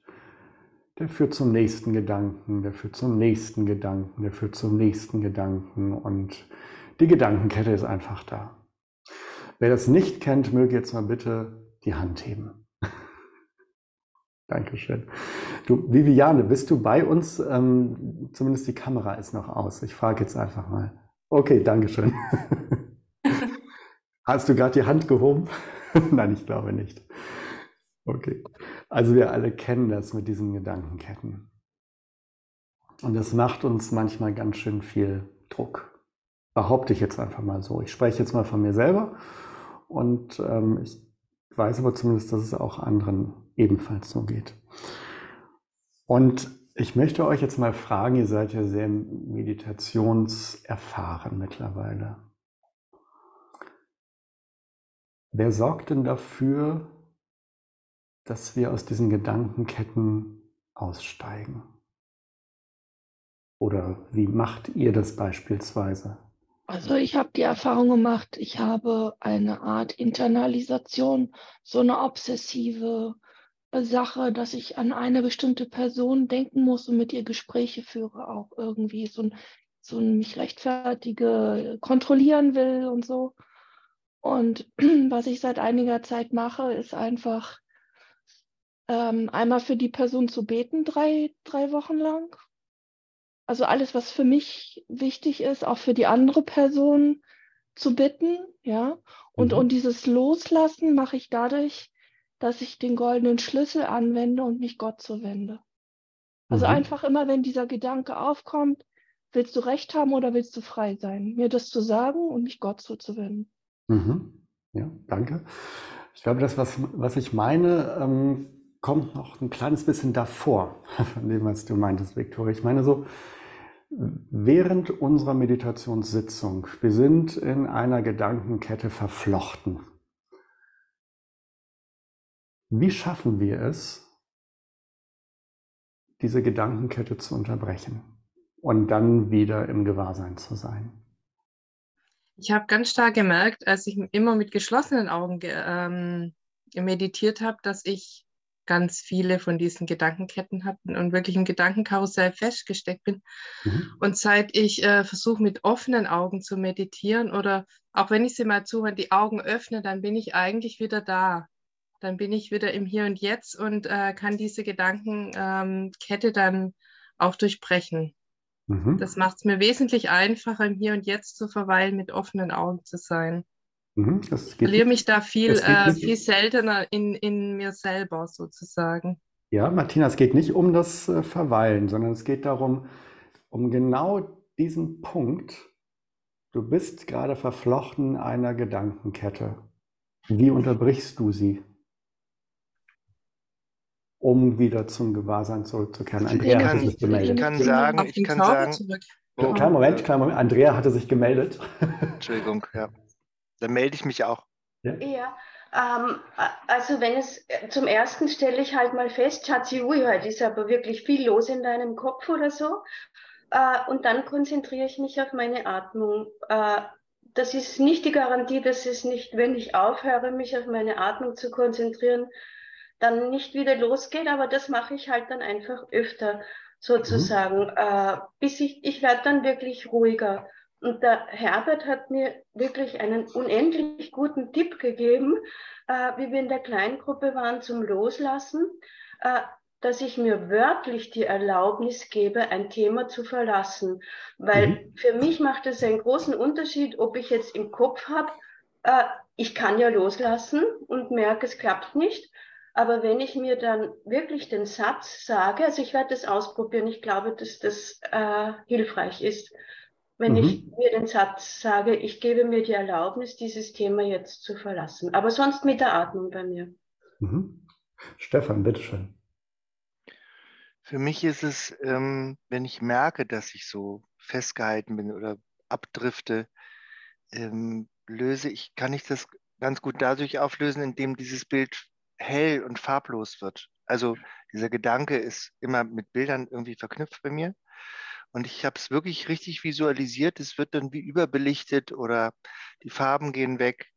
der führt zum nächsten Gedanken, der führt zum nächsten Gedanken, der führt zum nächsten Gedanken und die Gedankenkette ist einfach da. Wer das nicht kennt, möge jetzt mal bitte die Hand heben. Dankeschön. Du, Viviane, bist du bei uns? Ähm, zumindest die Kamera ist noch aus. Ich frage jetzt einfach mal. Okay, Dankeschön. Hast du gerade die Hand gehoben? Nein, ich glaube nicht. Okay. Also wir alle kennen das mit diesen Gedankenketten. Und das macht uns manchmal ganz schön viel Druck. Behaupte ich jetzt einfach mal so. Ich spreche jetzt mal von mir selber und ähm, ich weiß aber zumindest, dass es auch anderen ebenfalls so geht. Und ich möchte euch jetzt mal fragen, ihr seid ja sehr meditationserfahren mittlerweile. Wer sorgt denn dafür, dass wir aus diesen Gedankenketten aussteigen? Oder wie macht ihr das beispielsweise?
Also ich habe die Erfahrung gemacht, ich habe eine Art Internalisation, so eine obsessive Sache, dass ich an eine bestimmte Person denken muss und mit ihr Gespräche führe, auch irgendwie so ein, so ein mich rechtfertige, kontrollieren will und so. Und was ich seit einiger Zeit mache, ist einfach ähm, einmal für die Person zu beten, drei, drei Wochen lang also alles, was für mich wichtig ist, auch für die andere Person zu bitten, ja. Und, mhm. und dieses Loslassen mache ich dadurch, dass ich den goldenen Schlüssel anwende und mich Gott zuwende. Also mhm. einfach immer, wenn dieser Gedanke aufkommt, willst du Recht haben oder willst du frei sein? Mir das zu sagen und mich Gott zuzuwenden.
Mhm. Ja, danke. Ich glaube, das, was, was ich meine, ähm, kommt noch ein kleines bisschen davor, von dem, was du meintest, Viktoria. Ich meine so, Während unserer Meditationssitzung, wir sind in einer Gedankenkette verflochten. Wie schaffen wir es, diese Gedankenkette zu unterbrechen und dann wieder im Gewahrsein zu sein?
Ich habe ganz stark gemerkt, als ich immer mit geschlossenen Augen ähm, meditiert habe, dass ich ganz viele von diesen Gedankenketten hatten und wirklich im Gedankenkarussell festgesteckt bin. Mhm. Und seit ich äh, versuche, mit offenen Augen zu meditieren oder auch wenn ich sie mal zu und die Augen öffne, dann bin ich eigentlich wieder da. Dann bin ich wieder im Hier und Jetzt und äh, kann diese Gedankenkette ähm, dann auch durchbrechen.
Mhm. Das macht es mir wesentlich einfacher, im Hier und Jetzt zu verweilen, mit offenen Augen zu sein. Mhm. Ich verliere mich da viel, äh, viel seltener in, in mir selber sozusagen.
Ja, Martina, es geht nicht um das äh, Verweilen, sondern es geht darum, um genau diesen Punkt. Du bist gerade verflochten einer Gedankenkette. Wie unterbrichst du sie? um wieder zum Gewahrsein zurückzukehren.
Andrea kann, hatte sich gemeldet. Ich kann sagen, ich kann sagen.
Oh, kleinen Moment, kleinen Moment. Andrea hatte sich gemeldet.
Entschuldigung, ja. Dann melde ich mich auch.
Ja, ja ähm, also wenn es zum ersten stelle ich halt mal fest, Schatzi, ui, heute ist aber wirklich viel los in deinem Kopf oder so. Äh, und dann konzentriere ich mich auf meine Atmung. Äh, das ist nicht die Garantie, dass es nicht, wenn ich aufhöre, mich auf meine Atmung zu konzentrieren, dann nicht wieder losgeht, aber das mache ich halt dann einfach öfter sozusagen, mhm. äh, bis ich, ich werde dann wirklich ruhiger. Und der Herbert hat mir wirklich einen unendlich guten Tipp gegeben, äh, wie wir in der Kleingruppe waren zum Loslassen, äh, dass ich mir wörtlich die Erlaubnis gebe, ein Thema zu verlassen. Weil mhm. für mich macht es einen großen Unterschied, ob ich jetzt im Kopf habe, äh, ich kann ja loslassen und merke, es klappt nicht, aber wenn ich mir dann wirklich den Satz sage, also ich werde das ausprobieren, ich glaube, dass das äh, hilfreich ist, wenn mhm. ich mir den Satz sage, ich gebe mir die Erlaubnis, dieses Thema jetzt zu verlassen. Aber sonst mit der Atmung bei mir.
Mhm. Stefan, bitteschön.
Für mich ist es, ähm, wenn ich merke, dass ich so festgehalten bin oder abdrifte, ähm, löse ich, kann ich das ganz gut dadurch auflösen, indem dieses Bild hell und farblos wird. Also dieser Gedanke ist immer mit Bildern irgendwie verknüpft bei mir. Und ich habe es wirklich richtig visualisiert. Es wird dann wie überbelichtet oder die Farben gehen weg.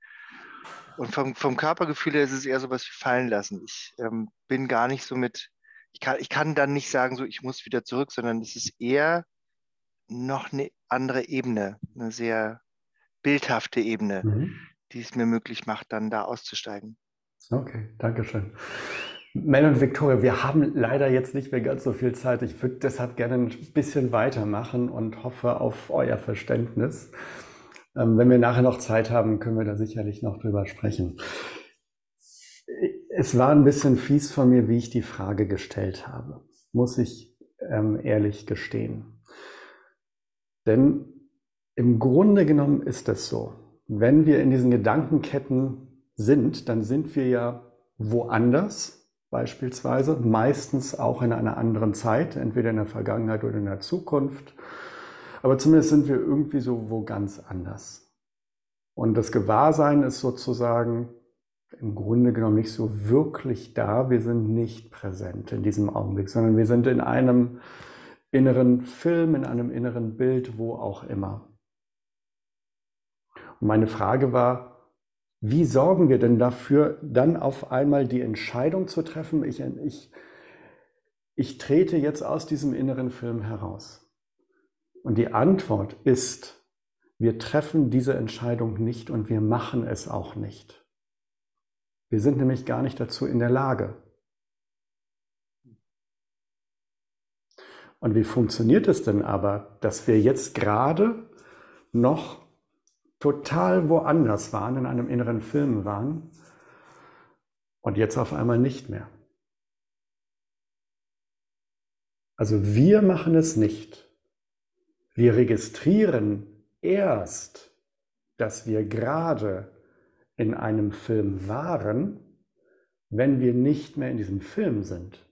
Und vom, vom Körpergefühl her ist es eher so was wie fallen lassen. Ich ähm, bin gar nicht so mit, ich kann, ich kann dann nicht sagen, so ich muss wieder zurück, sondern es ist eher noch eine andere Ebene, eine sehr bildhafte Ebene, mhm. die es mir möglich macht, dann da auszusteigen.
Okay, danke schön. Mel und Victoria, wir haben leider jetzt nicht mehr ganz so viel Zeit. Ich würde deshalb gerne ein bisschen weitermachen und hoffe auf euer Verständnis. Ähm, wenn wir nachher noch Zeit haben, können wir da sicherlich noch drüber sprechen. Es war ein bisschen fies von mir, wie ich die Frage gestellt habe, muss ich ähm, ehrlich gestehen. Denn im Grunde genommen ist es so, wenn wir in diesen Gedankenketten sind, dann sind wir ja woanders, beispielsweise, meistens auch in einer anderen Zeit, entweder in der Vergangenheit oder in der Zukunft. Aber zumindest sind wir irgendwie so wo ganz anders. Und das Gewahrsein ist sozusagen im Grunde genommen nicht so wirklich da. Wir sind nicht präsent in diesem Augenblick, sondern wir sind in einem inneren Film, in einem inneren Bild, wo auch immer. Und meine Frage war, wie sorgen wir denn dafür, dann auf einmal die Entscheidung zu treffen, ich, ich, ich trete jetzt aus diesem inneren Film heraus? Und die Antwort ist, wir treffen diese Entscheidung nicht und wir machen es auch nicht. Wir sind nämlich gar nicht dazu in der Lage. Und wie funktioniert es denn aber, dass wir jetzt gerade noch total woanders waren, in einem inneren Film waren und jetzt auf einmal nicht mehr. Also wir machen es nicht. Wir registrieren erst, dass wir gerade in einem Film waren, wenn wir nicht mehr in diesem Film sind.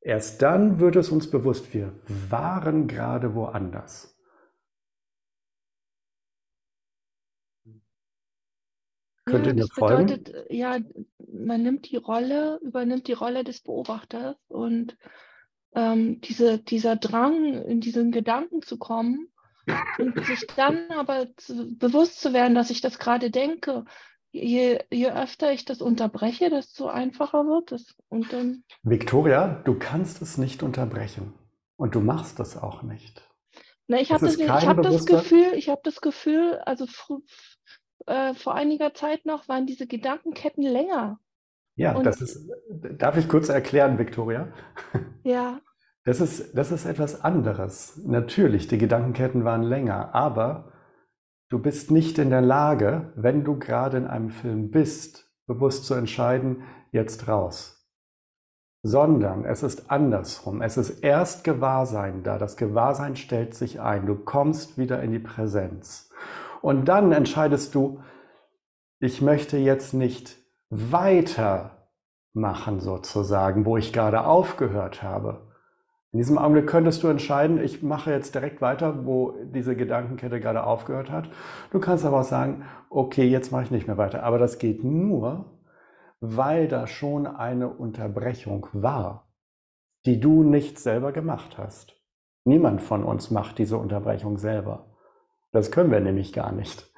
Erst dann wird es uns bewusst, wir waren gerade woanders. Könnt
Ja, das
folgen?
bedeutet, äh, ja, man nimmt die Rolle, übernimmt die Rolle des Beobachters und ähm, diese, dieser Drang, in diesen Gedanken zu kommen und sich dann aber zu, bewusst zu werden, dass ich das gerade denke. Je, je öfter ich das unterbreche, desto einfacher wird es. Und dann,
Victoria, du kannst es nicht unterbrechen und du machst es auch nicht.
na, ich habe das, ich habe das Gefühl, ich habe das Gefühl, also äh, vor einiger Zeit noch waren diese Gedankenketten länger.
ja,
Und
das ist, darf ich kurz erklären, Victoria?
ja,
Das ist, das ist etwas anderes. Natürlich, die Gedankenketten waren länger, aber du bist nicht in der Lage, wenn du gerade in einem Film bist, bewusst zu entscheiden, jetzt raus. Sondern es ist andersrum. Es ist erst Gewahrsein da. Das Gewahrsein stellt sich ein. Du kommst wieder in die Präsenz. Und dann entscheidest du, ich möchte jetzt nicht weitermachen sozusagen, wo ich gerade aufgehört habe. In diesem Augenblick könntest du entscheiden, ich mache jetzt direkt weiter, wo diese Gedankenkette gerade aufgehört hat. Du kannst aber auch sagen, okay, jetzt mache ich nicht mehr weiter. Aber das geht nur, weil da schon eine Unterbrechung war, die du nicht selber gemacht hast. Niemand von uns macht diese Unterbrechung selber. Das können wir nämlich gar nicht.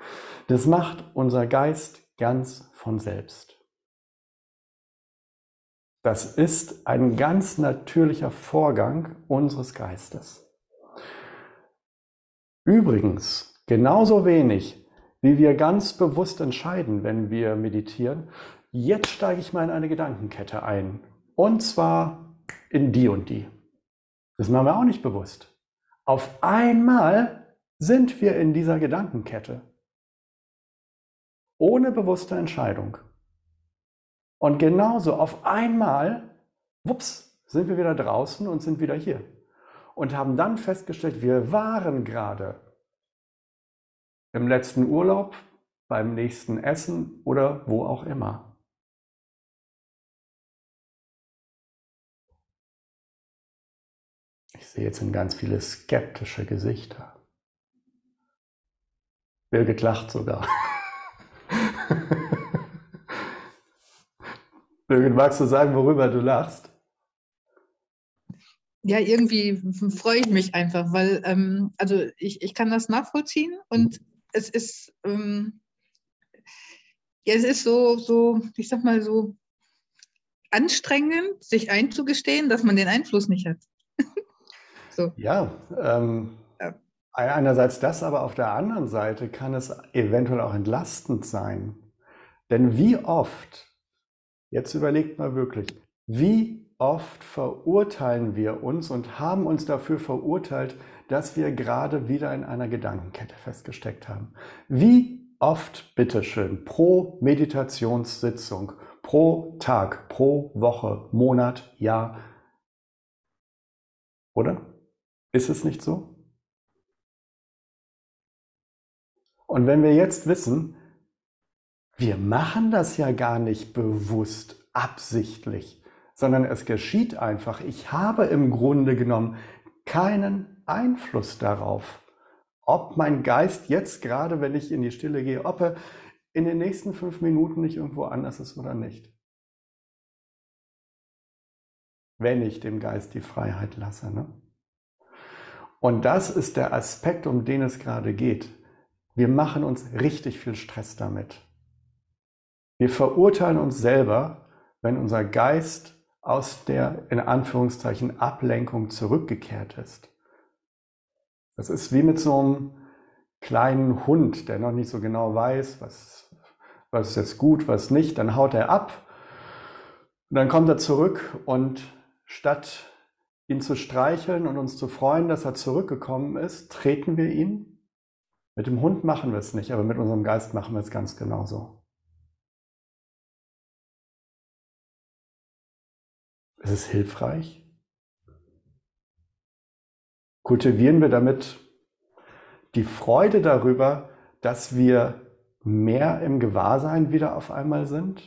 Das macht unser Geist ganz von selbst. Das ist ein ganz natürlicher Vorgang unseres Geistes. Übrigens, genauso wenig, wie wir ganz bewusst entscheiden, wenn wir meditieren, jetzt steige ich mal in eine Gedankenkette ein. Und zwar in die und die. Das machen wir auch nicht bewusst. Auf einmal sind wir in dieser Gedankenkette. Ohne bewusste Entscheidung. Und genauso auf einmal, wups, sind wir wieder draußen und sind wieder hier. Und haben dann festgestellt, wir waren gerade im letzten Urlaub, beim nächsten Essen oder wo auch immer. Ich sehe jetzt in ganz viele skeptische Gesichter. Birgit lacht sogar. Birgit, magst du sagen, worüber du lachst?
Ja, irgendwie freue ich mich einfach, weil ähm, also ich, ich kann das nachvollziehen und es ist ähm, ja, es ist so, so, ich sag mal so anstrengend, sich einzugestehen, dass man den Einfluss nicht hat.
so. Ja, ähm, ja, einerseits das, aber auf der anderen Seite kann es eventuell auch entlastend sein. Denn wie oft Jetzt überlegt mal wirklich, wie oft verurteilen wir uns und haben uns dafür verurteilt, dass wir gerade wieder in einer Gedankenkette festgesteckt haben. Wie oft, bitteschön, pro Meditationssitzung, pro Tag, pro Woche, Monat, Jahr. Oder? Ist es nicht so? Und wenn wir jetzt wissen, wir machen das ja gar nicht bewusst, absichtlich, sondern es geschieht einfach. Ich habe im Grunde genommen keinen Einfluss darauf, ob mein Geist jetzt gerade, wenn ich in die Stille gehe, ob er in den nächsten fünf Minuten nicht irgendwo anders ist oder nicht. Wenn ich dem Geist die Freiheit lasse. Ne? Und das ist der Aspekt, um den es gerade geht. Wir machen uns richtig viel Stress damit. Wir verurteilen uns selber, wenn unser Geist aus der in Anführungszeichen Ablenkung zurückgekehrt ist. Das ist wie mit so einem kleinen Hund, der noch nicht so genau weiß, was, was ist jetzt gut, was nicht. Dann haut er ab und dann kommt er zurück und statt ihn zu streicheln und uns zu freuen, dass er zurückgekommen ist, treten wir ihn. Mit dem Hund machen wir es nicht, aber mit unserem Geist machen wir es ganz genauso. Ist es hilfreich? Kultivieren wir damit die Freude darüber, dass wir mehr im Gewahrsein wieder auf einmal sind?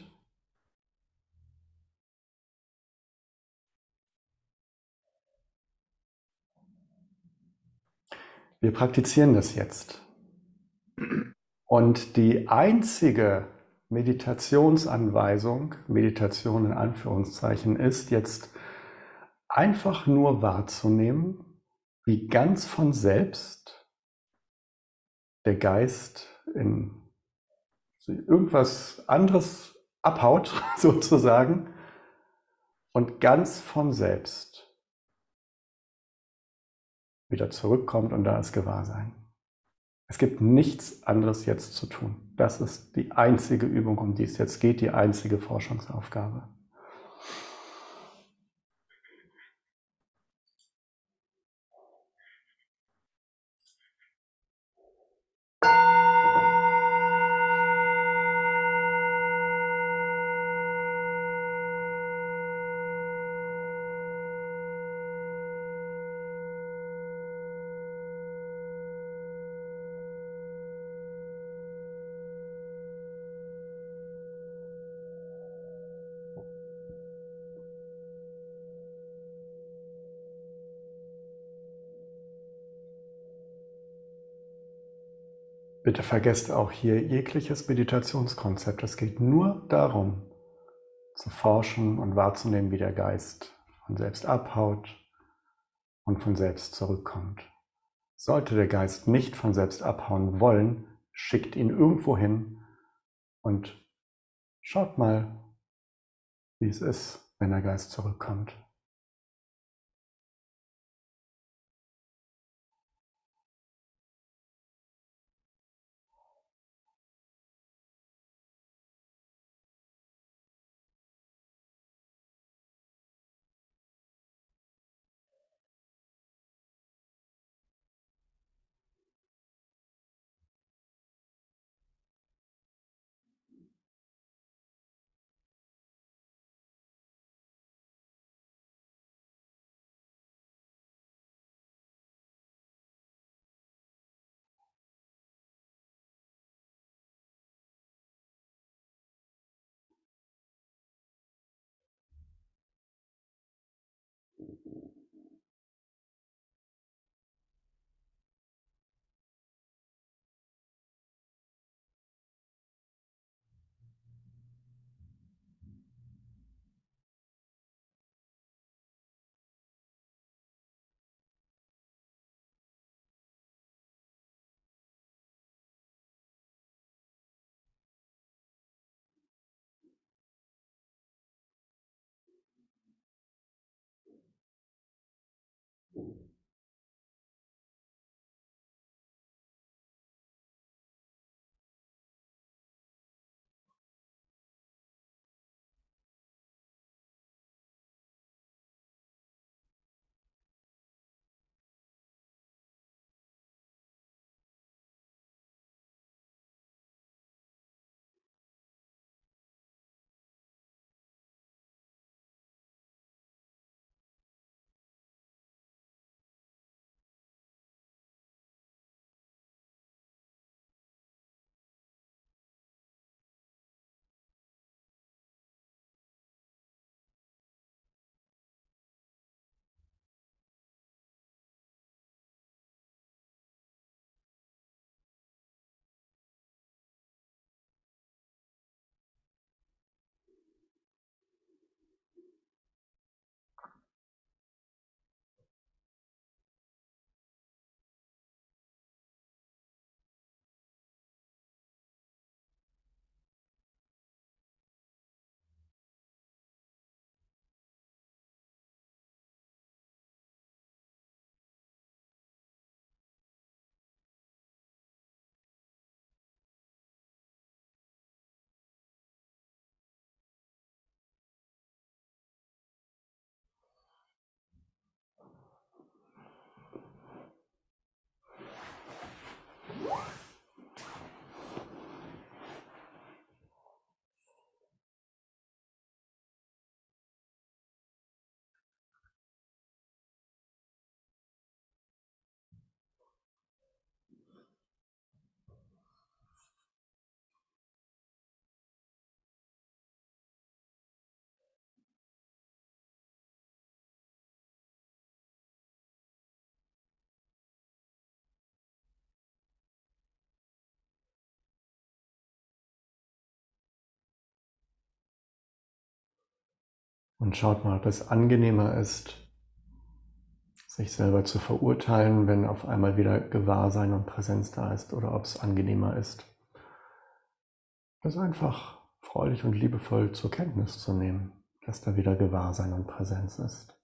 Wir praktizieren das jetzt. Und die einzige Meditationsanweisung, Meditation in Anführungszeichen, ist jetzt einfach nur wahrzunehmen, wie ganz von selbst der Geist in irgendwas anderes abhaut, sozusagen, und ganz von selbst wieder zurückkommt und da ist Gewahrsein. Es gibt nichts anderes jetzt zu tun. Das ist die einzige Übung, um die es jetzt geht, die einzige Forschungsaufgabe. Bitte vergesst auch hier jegliches Meditationskonzept. Es geht nur darum, zu forschen und wahrzunehmen, wie der Geist von selbst abhaut und von selbst zurückkommt. Sollte der Geist nicht von selbst abhauen wollen, schickt ihn irgendwo hin und schaut mal, wie es ist, wenn der Geist zurückkommt. Und schaut mal, ob es angenehmer ist, sich selber zu verurteilen, wenn auf einmal wieder Gewahrsein und Präsenz da ist, oder ob es angenehmer ist, das einfach freudig und liebevoll zur Kenntnis zu nehmen, dass da wieder Gewahrsein und Präsenz ist.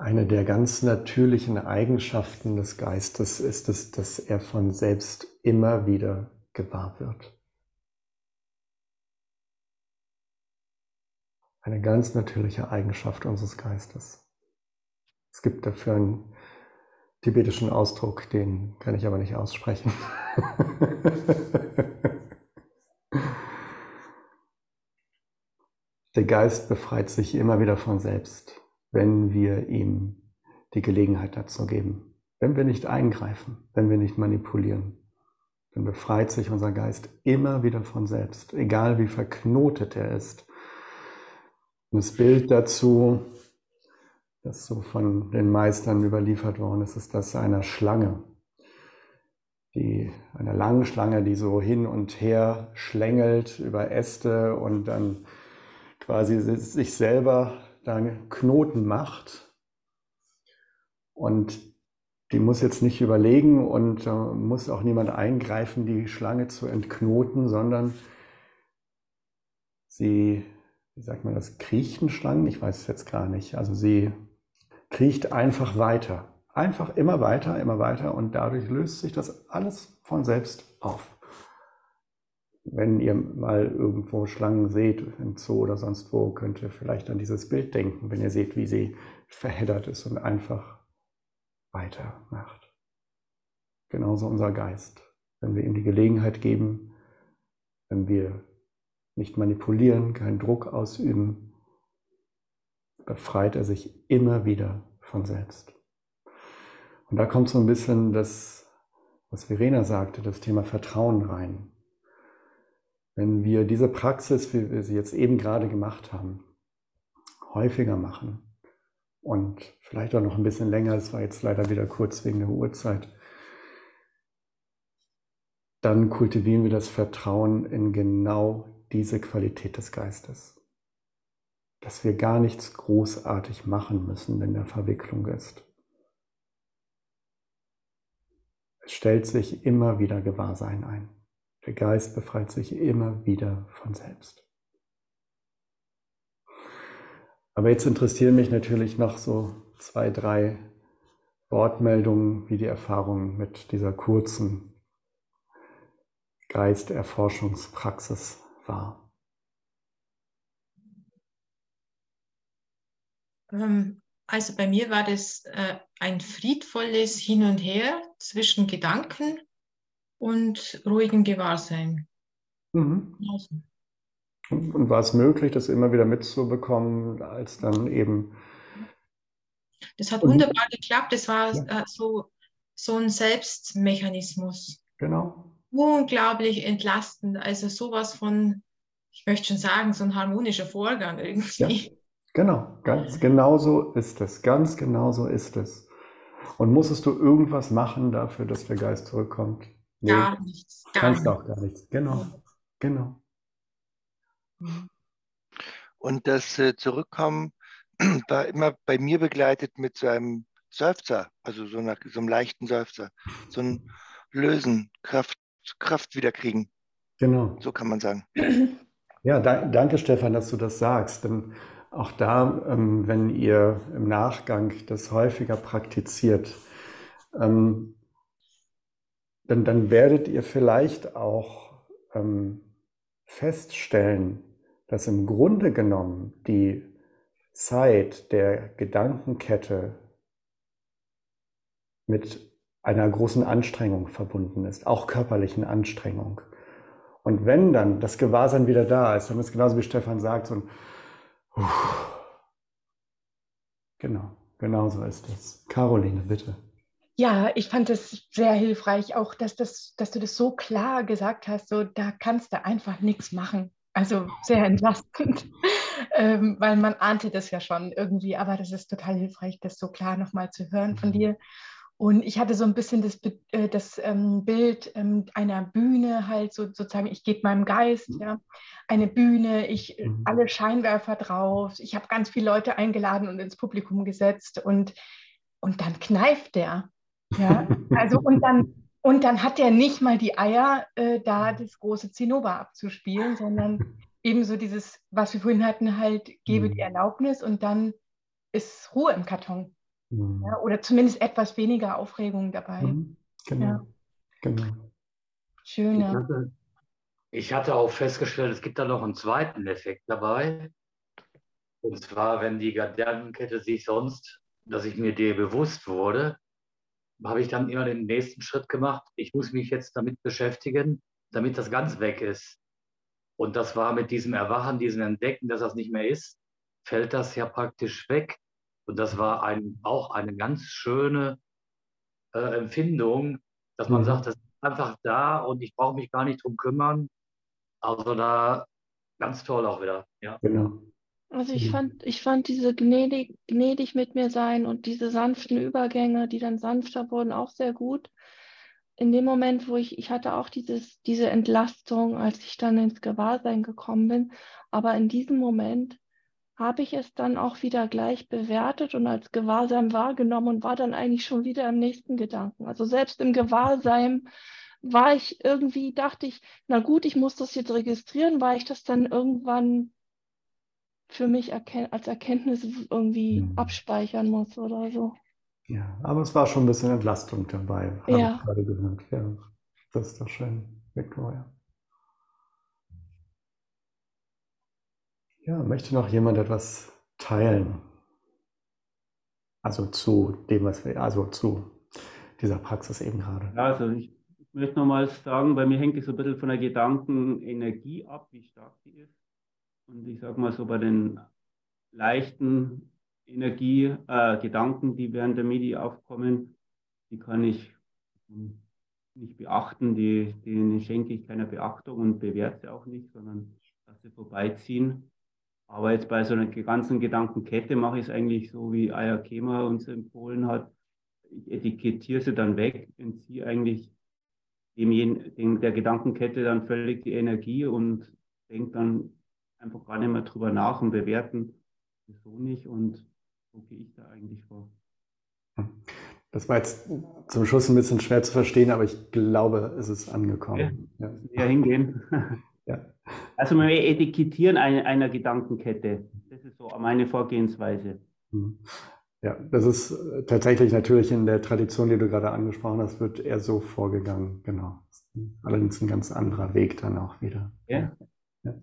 Eine der ganz natürlichen Eigenschaften des Geistes ist es, dass er von selbst immer wieder gewahr wird. Eine ganz natürliche Eigenschaft unseres Geistes. Es gibt dafür einen tibetischen Ausdruck, den kann ich aber nicht aussprechen. Der Geist befreit sich immer wieder von selbst, wenn wir ihm die Gelegenheit dazu geben. Wenn wir nicht eingreifen, wenn wir nicht manipulieren, dann befreit sich unser Geist immer wieder von selbst, egal wie verknotet er ist. Und das Bild dazu, das so von den Meistern überliefert worden ist, ist das einer Schlange. Die, einer langen Schlange, die so hin und her schlängelt über Äste und dann quasi sich selber dann Knoten macht. Und die muss jetzt nicht überlegen und äh, muss auch niemand eingreifen, die Schlange zu entknoten, sondern sie, wie sagt man das, kriechen Schlangen? Ich weiß es jetzt gar nicht. Also sie kriecht einfach weiter. Einfach immer weiter, immer weiter und dadurch löst sich das alles von selbst auf wenn ihr mal irgendwo Schlangen seht, im Zoo oder sonst wo, könnt ihr vielleicht an dieses Bild denken, wenn ihr seht, wie sie verheddert ist und einfach weitermacht. Genauso unser Geist. Wenn wir ihm die Gelegenheit geben, wenn wir nicht manipulieren, keinen Druck ausüben, befreit er sich immer wieder von selbst. Und da kommt so ein bisschen das, was Verena sagte, das Thema Vertrauen rein. Wenn wir diese Praxis, wie wir sie jetzt eben gerade gemacht haben, häufiger machen und vielleicht auch noch ein bisschen länger, es war jetzt leider wieder kurz wegen der Uhrzeit, dann kultivieren wir das Vertrauen in genau diese Qualität des Geistes. Dass wir gar nichts großartig machen müssen, wenn der Verwicklung ist. Es stellt sich immer wieder Gewahrsein ein. Der Geist befreit sich immer wieder von selbst. Aber jetzt interessieren mich natürlich noch so zwei, drei Wortmeldungen, wie die Erfahrung mit dieser kurzen Geisterforschungspraxis war.
Ähm, also bei mir war das äh, ein friedvolles Hin und Her zwischen Gedanken und ruhigem Gewahrsein.
Mhm. Also. Und war es möglich, das immer wieder mitzubekommen, als dann eben.
Das hat wunderbar geklappt. Das war ja. äh, so, so ein Selbstmechanismus.
Genau.
Unglaublich entlastend. Also sowas von, ich möchte schon sagen, so ein harmonischer Vorgang irgendwie.
Ja. Genau, ganz genau so ist es. Ganz genau so ist es. Und musstest du irgendwas machen dafür, dass der Geist zurückkommt?
Nee, gar nichts.
Gar kannst nichts. auch gar nichts. Genau. Genau.
Und das äh, Zurückkommen war immer bei mir begleitet mit so einem Seufzer, also so, einer, so einem leichten Seufzer. So ein Lösen, Kraft, Kraft wiederkriegen.
Genau.
So kann man sagen.
Ja, da, danke Stefan, dass du das sagst. Denn auch da, ähm, wenn ihr im Nachgang das häufiger praktiziert, ähm, dann, dann werdet ihr vielleicht auch ähm, feststellen, dass im Grunde genommen die Zeit der Gedankenkette mit einer großen Anstrengung verbunden ist, auch körperlichen Anstrengung. Und wenn dann das Gewahrsein wieder da ist, dann ist genauso wie Stefan sagt, so ein Uff. Genau, genau so ist es. Caroline, bitte.
Ja, ich fand es sehr hilfreich, auch dass, das, dass du das so klar gesagt hast, so da kannst du einfach nichts machen. Also sehr entlastend, ähm, weil man ahnte das ja schon irgendwie, aber das ist total hilfreich, das so klar nochmal zu hören von mhm. dir. Und ich hatte so ein bisschen das, äh, das ähm, Bild ähm, einer Bühne halt so, sozusagen, ich gebe meinem Geist, mhm. ja, eine Bühne, ich mhm. alle Scheinwerfer drauf, ich habe ganz viele Leute eingeladen und ins Publikum gesetzt und, und dann kneift der. Ja, also und dann, und dann hat er nicht mal die Eier, äh, da das große Zinnober abzuspielen, sondern eben so dieses, was wir vorhin hatten, halt, gebe die mhm. Erlaubnis und dann ist Ruhe im Karton. Mhm. Ja, oder zumindest etwas weniger Aufregung dabei. Mhm.
Genau. Ja. genau.
Schön, ja.
Ich hatte auch festgestellt, es gibt da noch einen zweiten Effekt dabei. Und zwar, wenn die Gedankenkette sich sonst, dass ich mir dir bewusst wurde, habe ich dann immer den nächsten Schritt gemacht. Ich muss mich jetzt damit beschäftigen, damit das ganz weg ist. Und das war mit diesem Erwachen, diesem Entdecken, dass das nicht mehr ist, fällt das ja praktisch weg. Und das war ein, auch eine ganz schöne äh, Empfindung, dass man mhm. sagt, das ist einfach da und ich brauche mich gar nicht drum kümmern. Also da ganz toll auch wieder. Ja.
Genau.
Also ich fand, ich fand diese gnädig, gnädig mit mir sein und diese sanften Übergänge, die dann sanfter wurden, auch sehr gut. In dem Moment, wo ich, ich hatte auch dieses, diese Entlastung, als ich dann ins Gewahrsein gekommen bin, aber in diesem Moment habe ich es dann auch wieder gleich bewertet und als Gewahrsein wahrgenommen und war dann eigentlich schon wieder im nächsten Gedanken. Also selbst im Gewahrsein war ich irgendwie, dachte ich, na gut, ich muss das jetzt registrieren, weil ich das dann irgendwann für mich erken als Erkenntnis irgendwie mhm. abspeichern muss oder so.
Ja, aber es war schon ein bisschen Entlastung dabei, habe ja. ich gerade gehört. Ja, das ist doch schön, Victoria. Ja, möchte noch jemand etwas teilen? Also zu dem, was wir, also zu dieser Praxis eben gerade.
Ja, also ich möchte nochmals sagen, bei mir hängt es so ein bisschen von der Gedankenenergie ab, wie stark die ist. Und ich sage mal so bei den leichten Energie, äh, die während der Medi aufkommen, die kann ich nicht beachten, die, denen schenke ich keine Beachtung und bewerte sie auch nicht, sondern lasse sie vorbeiziehen. Aber jetzt bei so einer ganzen Gedankenkette mache ich es eigentlich so, wie Aya Kema uns empfohlen hat. Ich etikettiere sie dann weg, entziehe eigentlich dem, der Gedankenkette dann völlig die Energie und denke dann einfach gar nicht mehr drüber nach und bewerten, wieso nicht und so gehe ich da eigentlich vor.
Das war jetzt zum Schluss ein bisschen schwer zu verstehen, aber ich glaube, es ist angekommen.
Ja, ja. hingehen. ja. Also wir etikettieren eine, einer Gedankenkette. Das ist so meine Vorgehensweise.
Mhm. Ja, das ist tatsächlich natürlich in der Tradition, die du gerade angesprochen hast, wird eher so vorgegangen. Genau. Allerdings ein ganz anderer Weg dann auch wieder.
Ja. ja.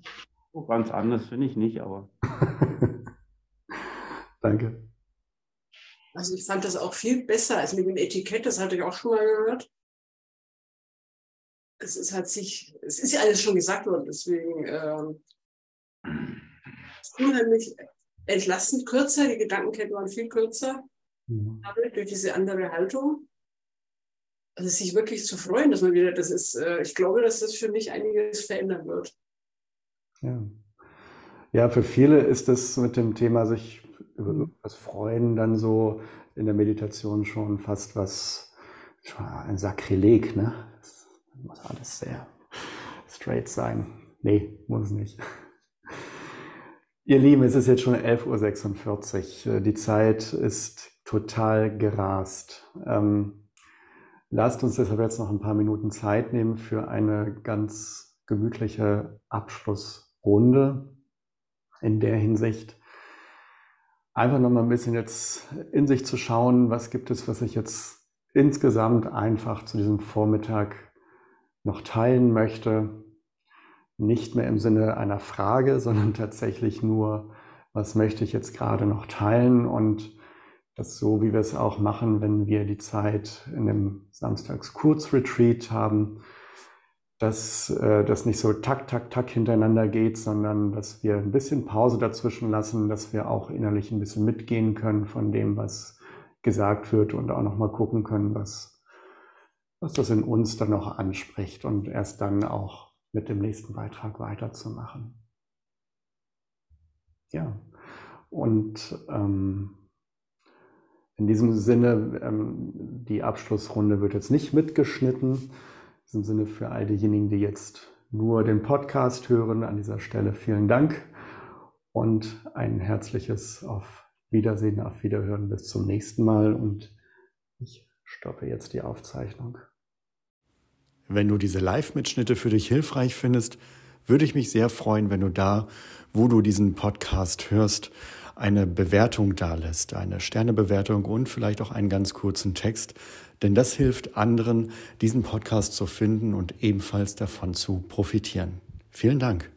So ganz anders finde ich nicht, aber.
Danke.
Also ich fand das auch viel besser als mit dem Etikett, das hatte ich auch schon mal gehört. Es ist halt sich, es ist ja alles schon gesagt worden, deswegen ähm, unheimlich entlastend kürzer, die Gedankenketten waren viel kürzer, mhm. durch diese andere Haltung. Also sich wirklich zu freuen, dass man wieder, das ist, äh, ich glaube, dass das für mich einiges verändern wird.
Ja. ja, für viele ist es mit dem Thema sich über irgendwas freuen dann so in der Meditation schon fast was, schon ein Sakrileg, ne? Das muss alles sehr straight sein. Nee, muss nicht. Ihr Lieben, es ist jetzt schon 11.46 Uhr. Die Zeit ist total gerast. Ähm, lasst uns deshalb jetzt noch ein paar Minuten Zeit nehmen für eine ganz gemütliche Abschluss Runde in der Hinsicht. Einfach nochmal ein bisschen jetzt in sich zu schauen, was gibt es, was ich jetzt insgesamt einfach zu diesem Vormittag noch teilen möchte. Nicht mehr im Sinne einer Frage, sondern tatsächlich nur, was möchte ich jetzt gerade noch teilen und das so, wie wir es auch machen, wenn wir die Zeit in dem Samstags-Kurzretreat haben, dass äh, das nicht so tak, tak, tak hintereinander geht, sondern dass wir ein bisschen Pause dazwischen lassen, dass wir auch innerlich ein bisschen mitgehen können von dem, was gesagt wird und auch nochmal gucken können, was, was das in uns dann noch anspricht und erst dann auch mit dem nächsten Beitrag weiterzumachen. Ja, und ähm, in diesem Sinne, ähm, die Abschlussrunde wird jetzt nicht mitgeschnitten diesem Sinne für all diejenigen, die jetzt nur den Podcast hören, an dieser Stelle vielen Dank und ein herzliches Auf Wiedersehen, auf Wiederhören bis zum nächsten Mal und ich stoppe jetzt die Aufzeichnung. Wenn du diese Live-Mitschnitte für dich hilfreich findest, würde ich mich sehr freuen, wenn du da, wo du diesen Podcast hörst, eine Bewertung dalässt, eine Sternebewertung und vielleicht auch einen ganz kurzen Text, denn das hilft anderen, diesen Podcast zu finden und ebenfalls davon zu profitieren. Vielen Dank.